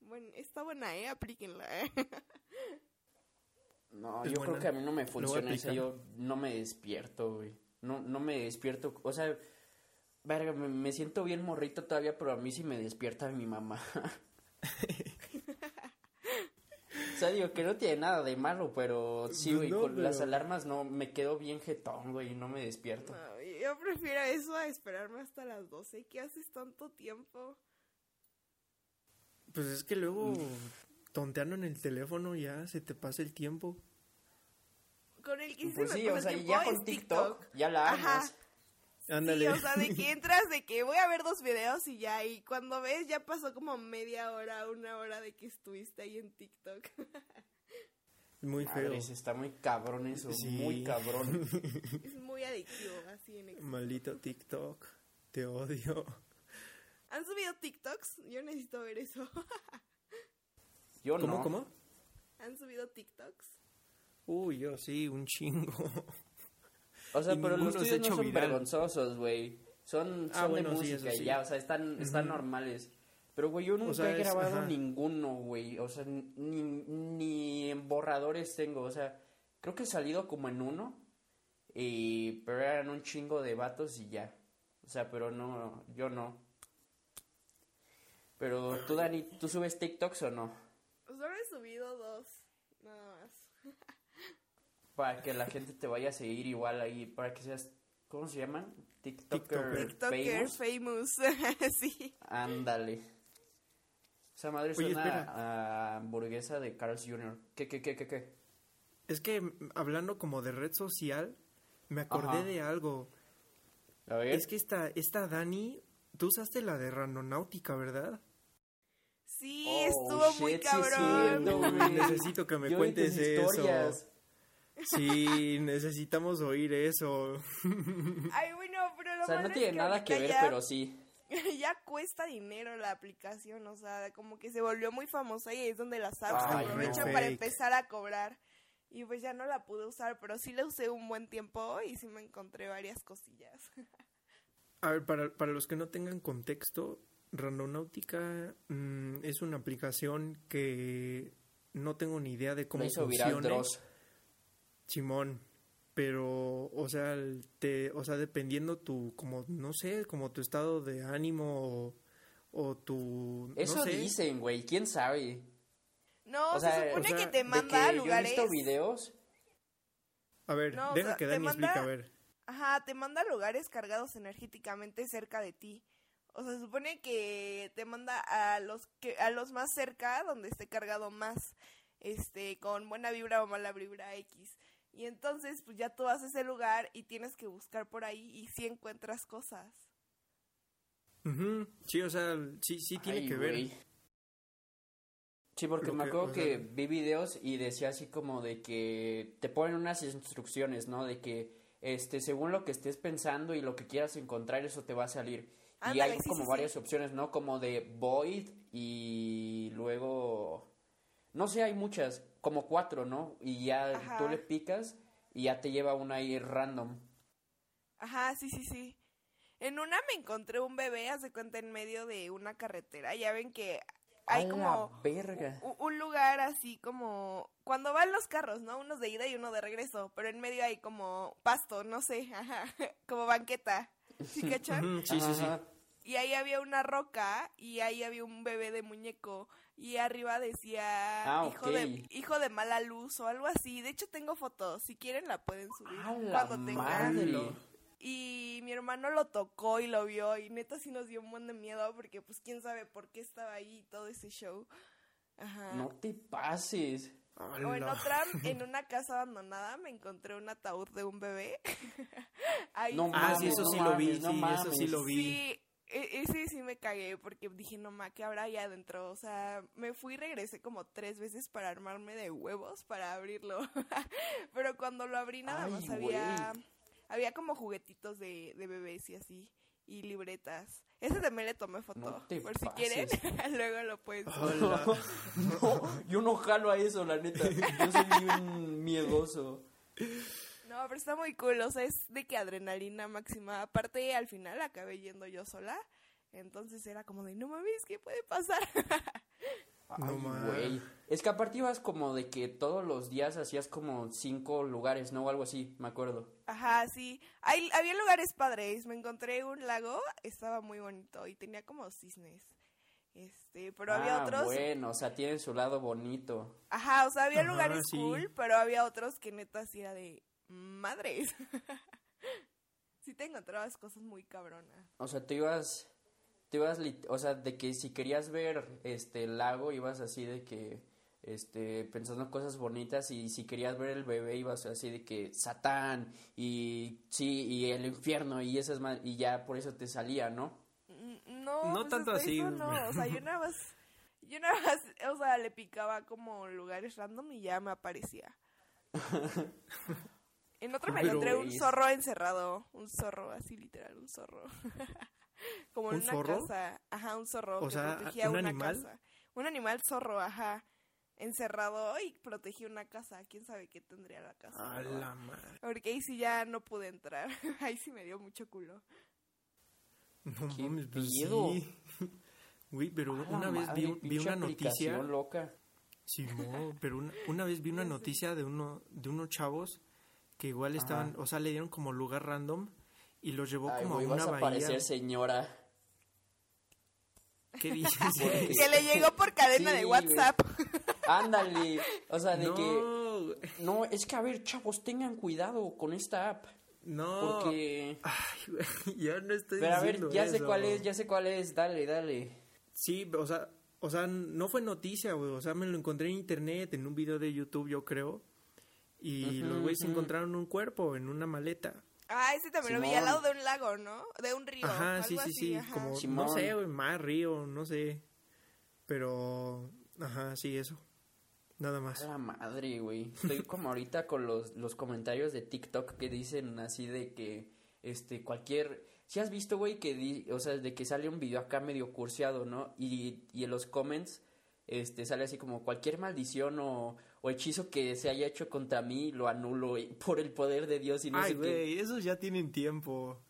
[SPEAKER 3] Bueno, está buena, ¿eh? Aplíquenla, ¿eh? [LAUGHS]
[SPEAKER 2] No,
[SPEAKER 1] Es
[SPEAKER 2] yo creo que a mí no me
[SPEAKER 1] a
[SPEAKER 2] funciona eso, yo no me despierto, güey. No, no me despierto, o sea, verga, me, me siento bien morrito todavía, pero a mí sí me despierta mi mamá. O sea, digo que no tiene nada de malo, pero sí, güey,
[SPEAKER 1] No,
[SPEAKER 2] con las alarmas no, me quedo bien jetón, güey, y no me despierto.
[SPEAKER 3] No, yo prefiero eso a esperarme hasta las 12. ¿Qué haces tanto tiempo?
[SPEAKER 1] Pues es que luego tonteando en el teléfono ya se te pasa el tiempo.
[SPEAKER 3] Con el que sí
[SPEAKER 2] Pues
[SPEAKER 3] se me
[SPEAKER 2] sí, o
[SPEAKER 3] el
[SPEAKER 2] sea,
[SPEAKER 3] tiempo
[SPEAKER 2] ya con TikTok, ya la
[SPEAKER 3] Ajá.
[SPEAKER 1] Ándale.
[SPEAKER 3] Sí, o sea, de que [LAUGHS] entras de que voy a ver dos videos y ya, y cuando ves ya pasó como media hora, una hora de que estuviste ahí en TikTok. [LAUGHS]
[SPEAKER 1] Muy feo.
[SPEAKER 2] Está muy cabrón eso,
[SPEAKER 1] Sí.
[SPEAKER 2] muy cabrón. [LAUGHS]
[SPEAKER 3] es muy adictivo, así en exceso.
[SPEAKER 1] Maldito TikTok. Te odio.
[SPEAKER 3] ¿Han subido TikToks? Yo necesito ver eso.
[SPEAKER 2] Yo
[SPEAKER 1] ¿Cómo,
[SPEAKER 2] no.
[SPEAKER 1] cómo?
[SPEAKER 3] ¿Han subido TikToks?
[SPEAKER 1] Uy, yo sí, un chingo.
[SPEAKER 2] O sea,
[SPEAKER 1] Y
[SPEAKER 2] pero los tuyos no
[SPEAKER 1] hecho
[SPEAKER 2] son
[SPEAKER 1] viral.
[SPEAKER 2] vergonzosos, güey. Son,
[SPEAKER 1] Ah,
[SPEAKER 2] son
[SPEAKER 1] bueno,
[SPEAKER 2] de
[SPEAKER 1] sí,
[SPEAKER 2] música y
[SPEAKER 1] sí.
[SPEAKER 2] ya, o sea, están, están normales. Pero, güey, yo nunca
[SPEAKER 1] sea,
[SPEAKER 2] he grabado ninguno, güey. O sea, ni, ni en borradores tengo. O sea, creo que he salido como en uno. Y, pero eran un chingo de vatos y ya. O sea, pero no, yo no. Pero tú, Dani, ¿tú subes TikToks o no?
[SPEAKER 3] Solo he subido dos, nada.
[SPEAKER 2] Para que la gente te vaya a seguir igual ahí, para que seas, ¿cómo se llaman? TikToker,
[SPEAKER 3] TikToker
[SPEAKER 2] famous.
[SPEAKER 3] famous. [LAUGHS] sí.
[SPEAKER 2] Ándale. Esa madre
[SPEAKER 1] Oye,
[SPEAKER 2] suena
[SPEAKER 1] espera.
[SPEAKER 2] a hamburguesa de Carl's Jr. ¿Qué, qué, qué, qué, qué?
[SPEAKER 1] Es que mm, hablando como de red social, me acordé
[SPEAKER 2] Ajá.
[SPEAKER 1] de algo.
[SPEAKER 2] A ver.
[SPEAKER 1] Es que esta, esta Dani, tú usaste la de Randonáutica, ¿verdad?
[SPEAKER 3] Sí,
[SPEAKER 2] Oh,
[SPEAKER 3] estuvo muy
[SPEAKER 2] sí,
[SPEAKER 3] cabrón.
[SPEAKER 1] Necesito que me
[SPEAKER 2] Yo
[SPEAKER 1] cuentes eso.
[SPEAKER 2] historias.
[SPEAKER 1] Sí, necesitamos oír eso.
[SPEAKER 3] Ay, bueno, pero lo
[SPEAKER 2] O sea,
[SPEAKER 3] malo
[SPEAKER 2] no
[SPEAKER 3] es
[SPEAKER 2] tiene nada que ver,
[SPEAKER 3] ya-
[SPEAKER 2] pero sí. [LAUGHS]
[SPEAKER 3] ya cuesta dinero la aplicación, o sea, como que se volvió muy famosa y es donde las apps
[SPEAKER 2] Ay,
[SPEAKER 3] aprovechan
[SPEAKER 1] no.
[SPEAKER 3] para empezar a cobrar. Y pues ya no la pude usar, pero sí la usé un buen tiempo y sí me encontré varias cosillas. [LAUGHS]
[SPEAKER 1] A ver, para, para los que no tengan contexto, Randonáutica mm, es una aplicación que no tengo ni idea de cómo
[SPEAKER 2] Me hizo viral
[SPEAKER 1] funcione.
[SPEAKER 2] Dross.
[SPEAKER 1] Simón, pero, o sea, te, o sea, dependiendo tu, como, no sé, como tu estado de ánimo o, o tu,
[SPEAKER 2] Eso
[SPEAKER 1] no sé.
[SPEAKER 2] dicen, güey. ¿Quién sabe?
[SPEAKER 3] No,
[SPEAKER 2] O sea,
[SPEAKER 3] se supone
[SPEAKER 1] o sea,
[SPEAKER 3] que te
[SPEAKER 2] De
[SPEAKER 3] manda
[SPEAKER 2] que
[SPEAKER 3] a
[SPEAKER 2] yo he
[SPEAKER 3] lugares.
[SPEAKER 2] visto videos.
[SPEAKER 1] A ver,
[SPEAKER 3] No, o
[SPEAKER 1] deja
[SPEAKER 3] sea,
[SPEAKER 1] que
[SPEAKER 3] te
[SPEAKER 1] Dani
[SPEAKER 3] manda-
[SPEAKER 1] explica, a ver.
[SPEAKER 3] Ajá, te manda a lugares cargados energéticamente cerca de ti. O sea, se supone que te manda a los que a los más cerca donde esté cargado más este con buena vibra o mala vibra X. Y entonces pues ya tú vas a ese lugar y tienes que buscar por ahí y si encuentras cosas.
[SPEAKER 1] Ujú, Sí, o sea, sí, sí tiene
[SPEAKER 2] Ay,
[SPEAKER 1] que ver.
[SPEAKER 2] Sí, porque
[SPEAKER 1] Lo
[SPEAKER 2] me
[SPEAKER 1] que-
[SPEAKER 2] acuerdo
[SPEAKER 1] o
[SPEAKER 2] que
[SPEAKER 1] sea-
[SPEAKER 2] vi videos y decía así como de que te ponen unas instrucciones, ¿no? De que este según lo que estés pensando y lo que quieras encontrar eso te va a salir. y hay
[SPEAKER 3] sí,
[SPEAKER 2] como
[SPEAKER 3] sí,
[SPEAKER 2] varias
[SPEAKER 3] sí.
[SPEAKER 2] opciones, ¿no? Como de void y luego no sé, hay muchas, como cuatro, ¿no? Y ya
[SPEAKER 3] Ajá.
[SPEAKER 2] tú le picas y ya te lleva una ahí random.
[SPEAKER 3] Ajá, sí, sí, sí. En una me encontré un bebé, hace cuenta, en medio de una carretera. Ya ven que hay
[SPEAKER 2] ¡A la
[SPEAKER 3] como
[SPEAKER 2] verga.
[SPEAKER 3] u- un lugar así como cuando van los carros, ¿no? Unos de ida y uno de regreso, pero en medio hay como pasto, no sé, [LAUGHS] ajá, como banqueta. ¿Sí [LAUGHS] cachan?
[SPEAKER 1] Sí, sí, sí.
[SPEAKER 3] Y ahí había una roca y ahí había un bebé de muñeco y arriba decía
[SPEAKER 2] Ah,
[SPEAKER 3] hijo de hijo de mala luz o algo así. De hecho tengo fotos, si quieren la pueden subir
[SPEAKER 2] ¡A la
[SPEAKER 3] cuando tengan. Y mi hermano lo tocó y lo vio y neta sí nos dio un buen de miedo porque pues quién sabe por qué estaba ahí todo ese show. Ajá.
[SPEAKER 2] No te pases.
[SPEAKER 3] O en otra, en una casa abandonada, me encontré un ataúd de un bebé. [LAUGHS] Ahí
[SPEAKER 2] No
[SPEAKER 3] sí.
[SPEAKER 1] Ah, sí, eso
[SPEAKER 2] no
[SPEAKER 1] sí lo vi,
[SPEAKER 2] mames, no
[SPEAKER 1] sí, eso sí lo vi.
[SPEAKER 3] Sí, e- ese sí me cagué porque dije, no ma, ¿qué habrá ahí adentro? O sea, me fui y regresé como tres veces para armarme de huevos para abrirlo. [LAUGHS] Pero cuando lo abrí nada
[SPEAKER 2] Ay,
[SPEAKER 3] más había, había como juguetitos de, de bebés y así, y libretas. Ese también le tomé foto.
[SPEAKER 2] No te
[SPEAKER 3] por si
[SPEAKER 2] pases.
[SPEAKER 3] quieren, [LAUGHS] luego lo.
[SPEAKER 1] Hola. [LAUGHS]
[SPEAKER 2] No, yo no jalo a eso, la neta. Yo soy un miedoso.
[SPEAKER 3] No, pero está muy cool, o sea, es de que adrenalina máxima. Aparte, al final acabé yendo yo sola, entonces era como de, no mames, ¿qué puede pasar? [LAUGHS]
[SPEAKER 1] No
[SPEAKER 2] güey. Es que aparte ibas como de que todos los días hacías como cinco lugares, ¿no? O algo así, me acuerdo.
[SPEAKER 3] Ajá, sí. Hay, había lugares padres. Me encontré un lago, estaba muy bonito y tenía como cisnes. Este, pero había
[SPEAKER 2] Ah,
[SPEAKER 3] otros.
[SPEAKER 2] bueno, o sea, tiene su lado bonito.
[SPEAKER 3] Ajá, o sea, había
[SPEAKER 1] Ajá,
[SPEAKER 3] lugares
[SPEAKER 1] sí.
[SPEAKER 3] cool, pero había otros que neta sí era de madres. [LAUGHS] sí te encontrabas cosas muy cabronas.
[SPEAKER 2] O sea, tú ibas, tú ibas, o sea, de que si querías ver este el lago, ibas así de que, este, pensando cosas bonitas y si querías ver el bebé, ibas así de que Satán y sí, y el infierno y esas más, y ya por eso te salía, ¿no?
[SPEAKER 3] Mm, No,
[SPEAKER 1] No
[SPEAKER 3] pues
[SPEAKER 1] tanto así,
[SPEAKER 3] eso no, o sea, yo nada más, [LAUGHS] yo nada más, o sea, le picaba como lugares random y ya me aparecía. [LAUGHS] En otro me encontré un zorro encerrado, un zorro, así literal, un zorro. [LAUGHS] como en
[SPEAKER 1] ¿Un
[SPEAKER 3] una
[SPEAKER 1] zorro?
[SPEAKER 3] casa, ajá, un zorro
[SPEAKER 1] O
[SPEAKER 3] que
[SPEAKER 1] sea,
[SPEAKER 3] protegía
[SPEAKER 1] ¿un
[SPEAKER 3] una
[SPEAKER 1] animal?
[SPEAKER 3] casa. Un animal zorro, ajá, encerrado y protegía una casa, quién sabe qué tendría la casa.
[SPEAKER 1] A la madre.
[SPEAKER 3] Porque ahí sí ya no pude entrar, [LAUGHS] ahí sí me dio mucho culo.
[SPEAKER 1] No
[SPEAKER 2] ¿Qué
[SPEAKER 1] mames, pues
[SPEAKER 2] pedo?
[SPEAKER 1] sí. [LAUGHS] Güey, pero
[SPEAKER 2] A la
[SPEAKER 1] una vez
[SPEAKER 2] madre,
[SPEAKER 1] vi, vi
[SPEAKER 2] pinche
[SPEAKER 1] una noticia.
[SPEAKER 2] aplicación loca.
[SPEAKER 1] Simón, pero una, una vez vi una noticia de uno de unos chavos que igual estaban,
[SPEAKER 2] Ajá.
[SPEAKER 1] o sea, le dieron como lugar random y los llevó
[SPEAKER 2] Ay,
[SPEAKER 1] como a
[SPEAKER 2] vas
[SPEAKER 1] una
[SPEAKER 2] a
[SPEAKER 1] bahía.
[SPEAKER 2] parecer señora.
[SPEAKER 1] ¿Qué dices? [LAUGHS]
[SPEAKER 3] Que le llegó por cadena
[SPEAKER 2] Sí,
[SPEAKER 3] de. WhatsApp.
[SPEAKER 2] Ándale. O sea, de
[SPEAKER 1] no,
[SPEAKER 2] que. No, es que a ver, chavos, tengan cuidado con esta app.
[SPEAKER 1] no.
[SPEAKER 2] Porque.
[SPEAKER 1] Ay, güey, ya no estoy
[SPEAKER 2] Pero a ver, ya sé cuál es, ya sé cuál es. Dale, dale.
[SPEAKER 1] Sí, o sea, o sea, no fue noticia, güey. O sea, me lo encontré en internet, en un video de YouTube, yo creo. Y los güeyes encontraron un cuerpo en una maleta.
[SPEAKER 3] Ah, ese también lo vi al lado de un lago, ¿no? De un río.
[SPEAKER 1] Ajá,
[SPEAKER 3] algo
[SPEAKER 1] sí, sí,
[SPEAKER 3] así,
[SPEAKER 1] sí.
[SPEAKER 3] ajá.
[SPEAKER 1] Como, no sé, güey, mar, río, no sé. Pero, ajá, sí, eso. Nada
[SPEAKER 2] A
[SPEAKER 1] más.
[SPEAKER 2] la madre, güey. Estoy como ahorita con los, los comentarios de TikTok que dicen así de que, este, cualquier... Si has visto, güey, que, di- o sea, de que sale un video acá medio cursiado, ¿no? Y, y en los comments, este, sale así como cualquier maldición o, o hechizo que se haya hecho contra mí, lo anulo y- [LAUGHS] por el poder de Dios y no
[SPEAKER 1] Ay,
[SPEAKER 2] sé qué.
[SPEAKER 1] güey, esos ya tienen tiempo.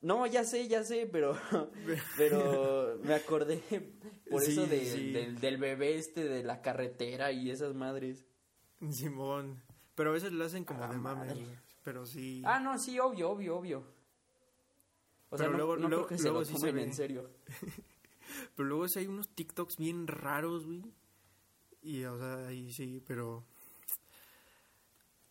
[SPEAKER 2] No, ya sé, ya sé, pero, [LAUGHS] pero me acordé por
[SPEAKER 1] Sí,
[SPEAKER 2] eso de,
[SPEAKER 1] sí.
[SPEAKER 2] del, del bebé este de la carretera y esas madres.
[SPEAKER 1] Simón. Pero a veces lo hacen como de mame,
[SPEAKER 2] madre.
[SPEAKER 1] güey. Pero sí.
[SPEAKER 2] Ah, no, sí, obvio, obvio, obvio. O sea,
[SPEAKER 1] Pero
[SPEAKER 2] no,
[SPEAKER 1] luego-
[SPEAKER 2] no
[SPEAKER 1] luego-
[SPEAKER 2] creo que se
[SPEAKER 1] luego
[SPEAKER 2] lo
[SPEAKER 1] sí se
[SPEAKER 2] tomen
[SPEAKER 1] ve.
[SPEAKER 2] en serio. [LAUGHS]
[SPEAKER 1] Pero luego sí hay unos TikToks bien raros, güey. Y, o sea, ahí sí, pero.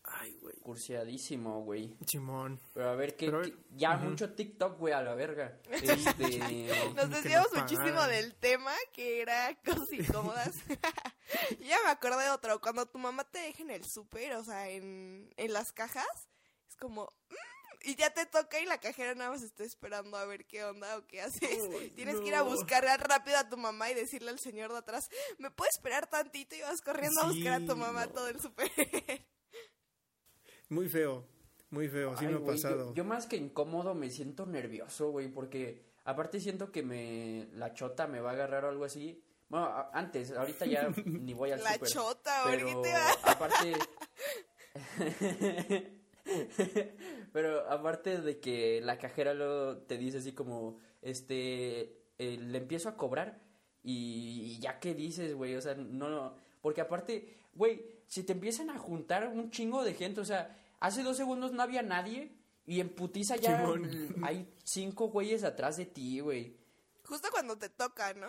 [SPEAKER 1] Ay, güey.
[SPEAKER 2] Cursiadísimo, güey.
[SPEAKER 1] Simón.
[SPEAKER 2] Pero a ver, que
[SPEAKER 1] Pero-
[SPEAKER 2] ya mucho TikTok, güey, a la verga. [LAUGHS] Este,
[SPEAKER 3] Nos desviamos
[SPEAKER 1] nos
[SPEAKER 3] muchísimo del tema, que era [LAUGHS] cosas incómodas. Yo [LAUGHS] ya me acordé de otro. Cuando tu mamá te deja en el súper, o sea, en, en las cajas, es como... "Mm", y ya te toca y la cajera nada más está esperando a ver qué onda o qué haces.
[SPEAKER 1] Uy,
[SPEAKER 3] Tienes que ir a buscar rápido a tu mamá y decirle al señor de atrás, ¿me puedes esperar tantito? Y vas corriendo a buscar a tu mamá
[SPEAKER 1] no.
[SPEAKER 3] todo el súper. [LAUGHS]
[SPEAKER 1] Muy feo. Muy feo, sí
[SPEAKER 2] ay,
[SPEAKER 1] me ha pasado.
[SPEAKER 2] Yo, yo más que incómodo me siento nervioso, güey, porque aparte siento que me la chota me va a agarrar o algo así. Bueno, a- antes, ahorita ya [LAUGHS] ni voy al
[SPEAKER 3] la
[SPEAKER 2] súper.
[SPEAKER 3] chota, ¿por qué
[SPEAKER 2] pero aparte [LAUGHS] [LAUGHS] pero aparte de que la cajera luego te dice así como este eh, le empiezo a cobrar y, y ya que dices güey o sea no no porque aparte güey si te empiezan a juntar un chingo de gente o sea hace dos segundos no había nadie y en putiza ya
[SPEAKER 1] Simón.
[SPEAKER 2] hay cinco güeyes atrás de ti güey
[SPEAKER 3] Justo cuando te toca, ¿no?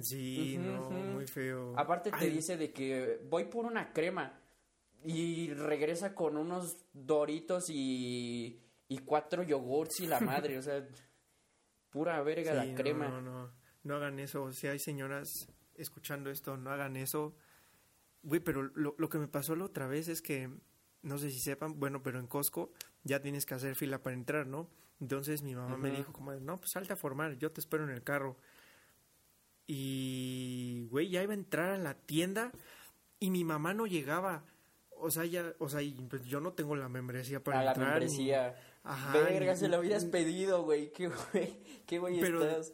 [SPEAKER 1] Sí, no, muy feo.
[SPEAKER 2] Aparte te dice de que voy por una crema y regresa con unos doritos y, y cuatro yogurts y la madre, o sea, pura verga
[SPEAKER 1] sí,
[SPEAKER 2] la
[SPEAKER 1] no,
[SPEAKER 2] crema.
[SPEAKER 1] No, no, no hagan eso. Si hay señoras escuchando esto, no hagan eso. Güey, pero lo, lo que me pasó la otra vez es que, no sé si sepan, bueno, pero en Costco ya tienes que hacer fila para entrar, ¿no? Entonces mi mamá me dijo como, no, pues salte a formar, yo te espero en el carro. Y, güey, ya iba a entrar a la tienda y mi mamá no llegaba. O sea, ya, o sea, pues, yo no tengo la membresía para
[SPEAKER 2] a la
[SPEAKER 1] entrar. ni-
[SPEAKER 2] membresía.
[SPEAKER 1] Ajá,
[SPEAKER 2] Verga, se habías
[SPEAKER 1] ni-
[SPEAKER 2] pedido, güey. Qué güey, qué güey
[SPEAKER 1] Pero-
[SPEAKER 2] estás.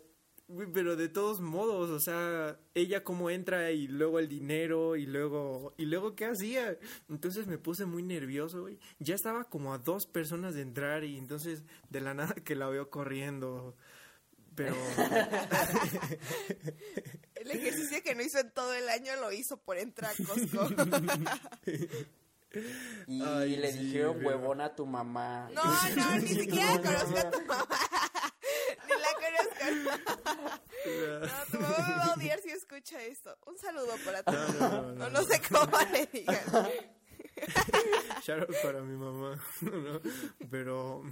[SPEAKER 1] Pero de todos modos, o sea, ella cómo entra y luego el dinero y luego y luego qué hacía. Entonces me puse muy nervioso, güey. Ya estaba como a dos personas de entrar y entonces de la nada que la veo corriendo. Pero [LAUGHS]
[SPEAKER 3] El ejercicio que no hizo en todo el año lo hizo por entrar a Costco.
[SPEAKER 2] Y
[SPEAKER 1] Ay,
[SPEAKER 2] le
[SPEAKER 1] sí,
[SPEAKER 2] dijeron
[SPEAKER 1] pero-
[SPEAKER 2] huevón a tu mamá.
[SPEAKER 3] No, no, ni [LAUGHS] siquiera conozco a tu mamá. [LAUGHS] Ni la conozco. No, tu mamá me va a odiar si escucha esto. Un saludo para ti.
[SPEAKER 1] No, no, no,
[SPEAKER 3] No,
[SPEAKER 1] no,
[SPEAKER 3] no sé cómo le digan.
[SPEAKER 1] Shout out para mi mamá. ¿no? Pero,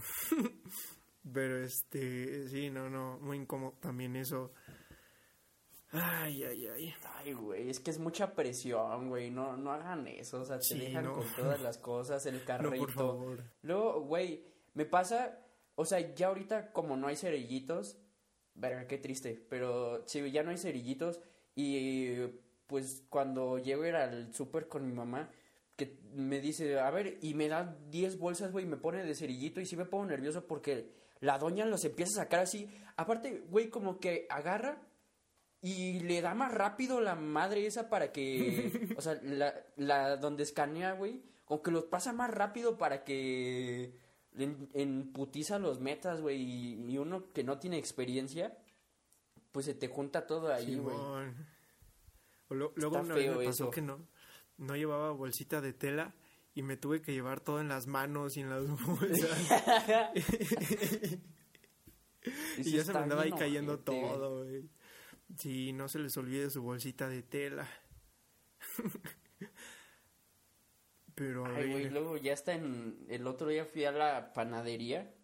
[SPEAKER 1] pero este, sí, no, no, muy incómodo también eso. Ay, ay, ay.
[SPEAKER 2] Ay, güey, es que es mucha presión, güey. No, no hagan eso. O sea, te
[SPEAKER 1] Sí,
[SPEAKER 2] dejan
[SPEAKER 1] no.
[SPEAKER 2] con todas las cosas, el [LAUGHS]
[SPEAKER 1] No,
[SPEAKER 2] carrito.
[SPEAKER 1] por favor.
[SPEAKER 2] Luego, güey, me pasa, o sea, ya ahorita como no hay cerillitos, verga, qué triste, pero sí, ya no hay cerillitos y pues cuando llego a ir al súper con mi mamá, que me dice, a ver, y me da 10 bolsas, güey, y me pone de cerillito y sí me pongo nervioso porque la doña los empieza a sacar así. Aparte, güey, como que agarra y le da más rápido la madre esa para que, [LAUGHS] o sea, la, la donde escanea, güey, como que los pasa más rápido para que en, en putiza los metas, güey, y, y uno que no tiene experiencia, pues se te junta todo ahí, güey.
[SPEAKER 1] Luego vez
[SPEAKER 2] feo
[SPEAKER 1] me pasó
[SPEAKER 2] eso.
[SPEAKER 1] que no, no llevaba bolsita de tela y me tuve que llevar todo en las manos y en las [LAUGHS] bolsas. [LAUGHS] y ya se me andaba ahí cayendo todo, güey. Sí, no se les olvide su bolsita de tela. [LAUGHS] Pero a
[SPEAKER 2] Ay, güey,
[SPEAKER 1] ver,
[SPEAKER 2] luego ya está en... El otro día fui a la panadería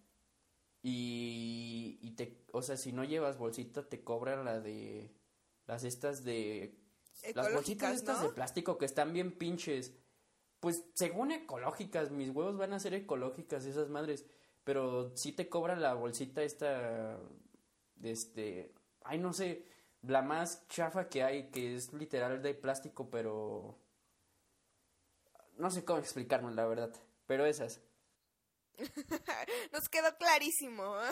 [SPEAKER 2] y, y te... O sea, si no llevas bolsita te cobran la de... Las estas de... Las bolsitas
[SPEAKER 3] Ecológicas,
[SPEAKER 2] estas
[SPEAKER 3] ¿no?
[SPEAKER 2] de plástico que están bien pinches. Pues según ecológicas, mis huevos van a ser ecológicas esas madres. Pero sí te cobran la bolsita esta... Este... Ay, no sé. La más chafa que hay, que es literal de plástico, pero... No sé cómo explicarlo, la verdad. Pero esas. [LAUGHS]
[SPEAKER 3] Nos quedó clarísimo. [LAUGHS]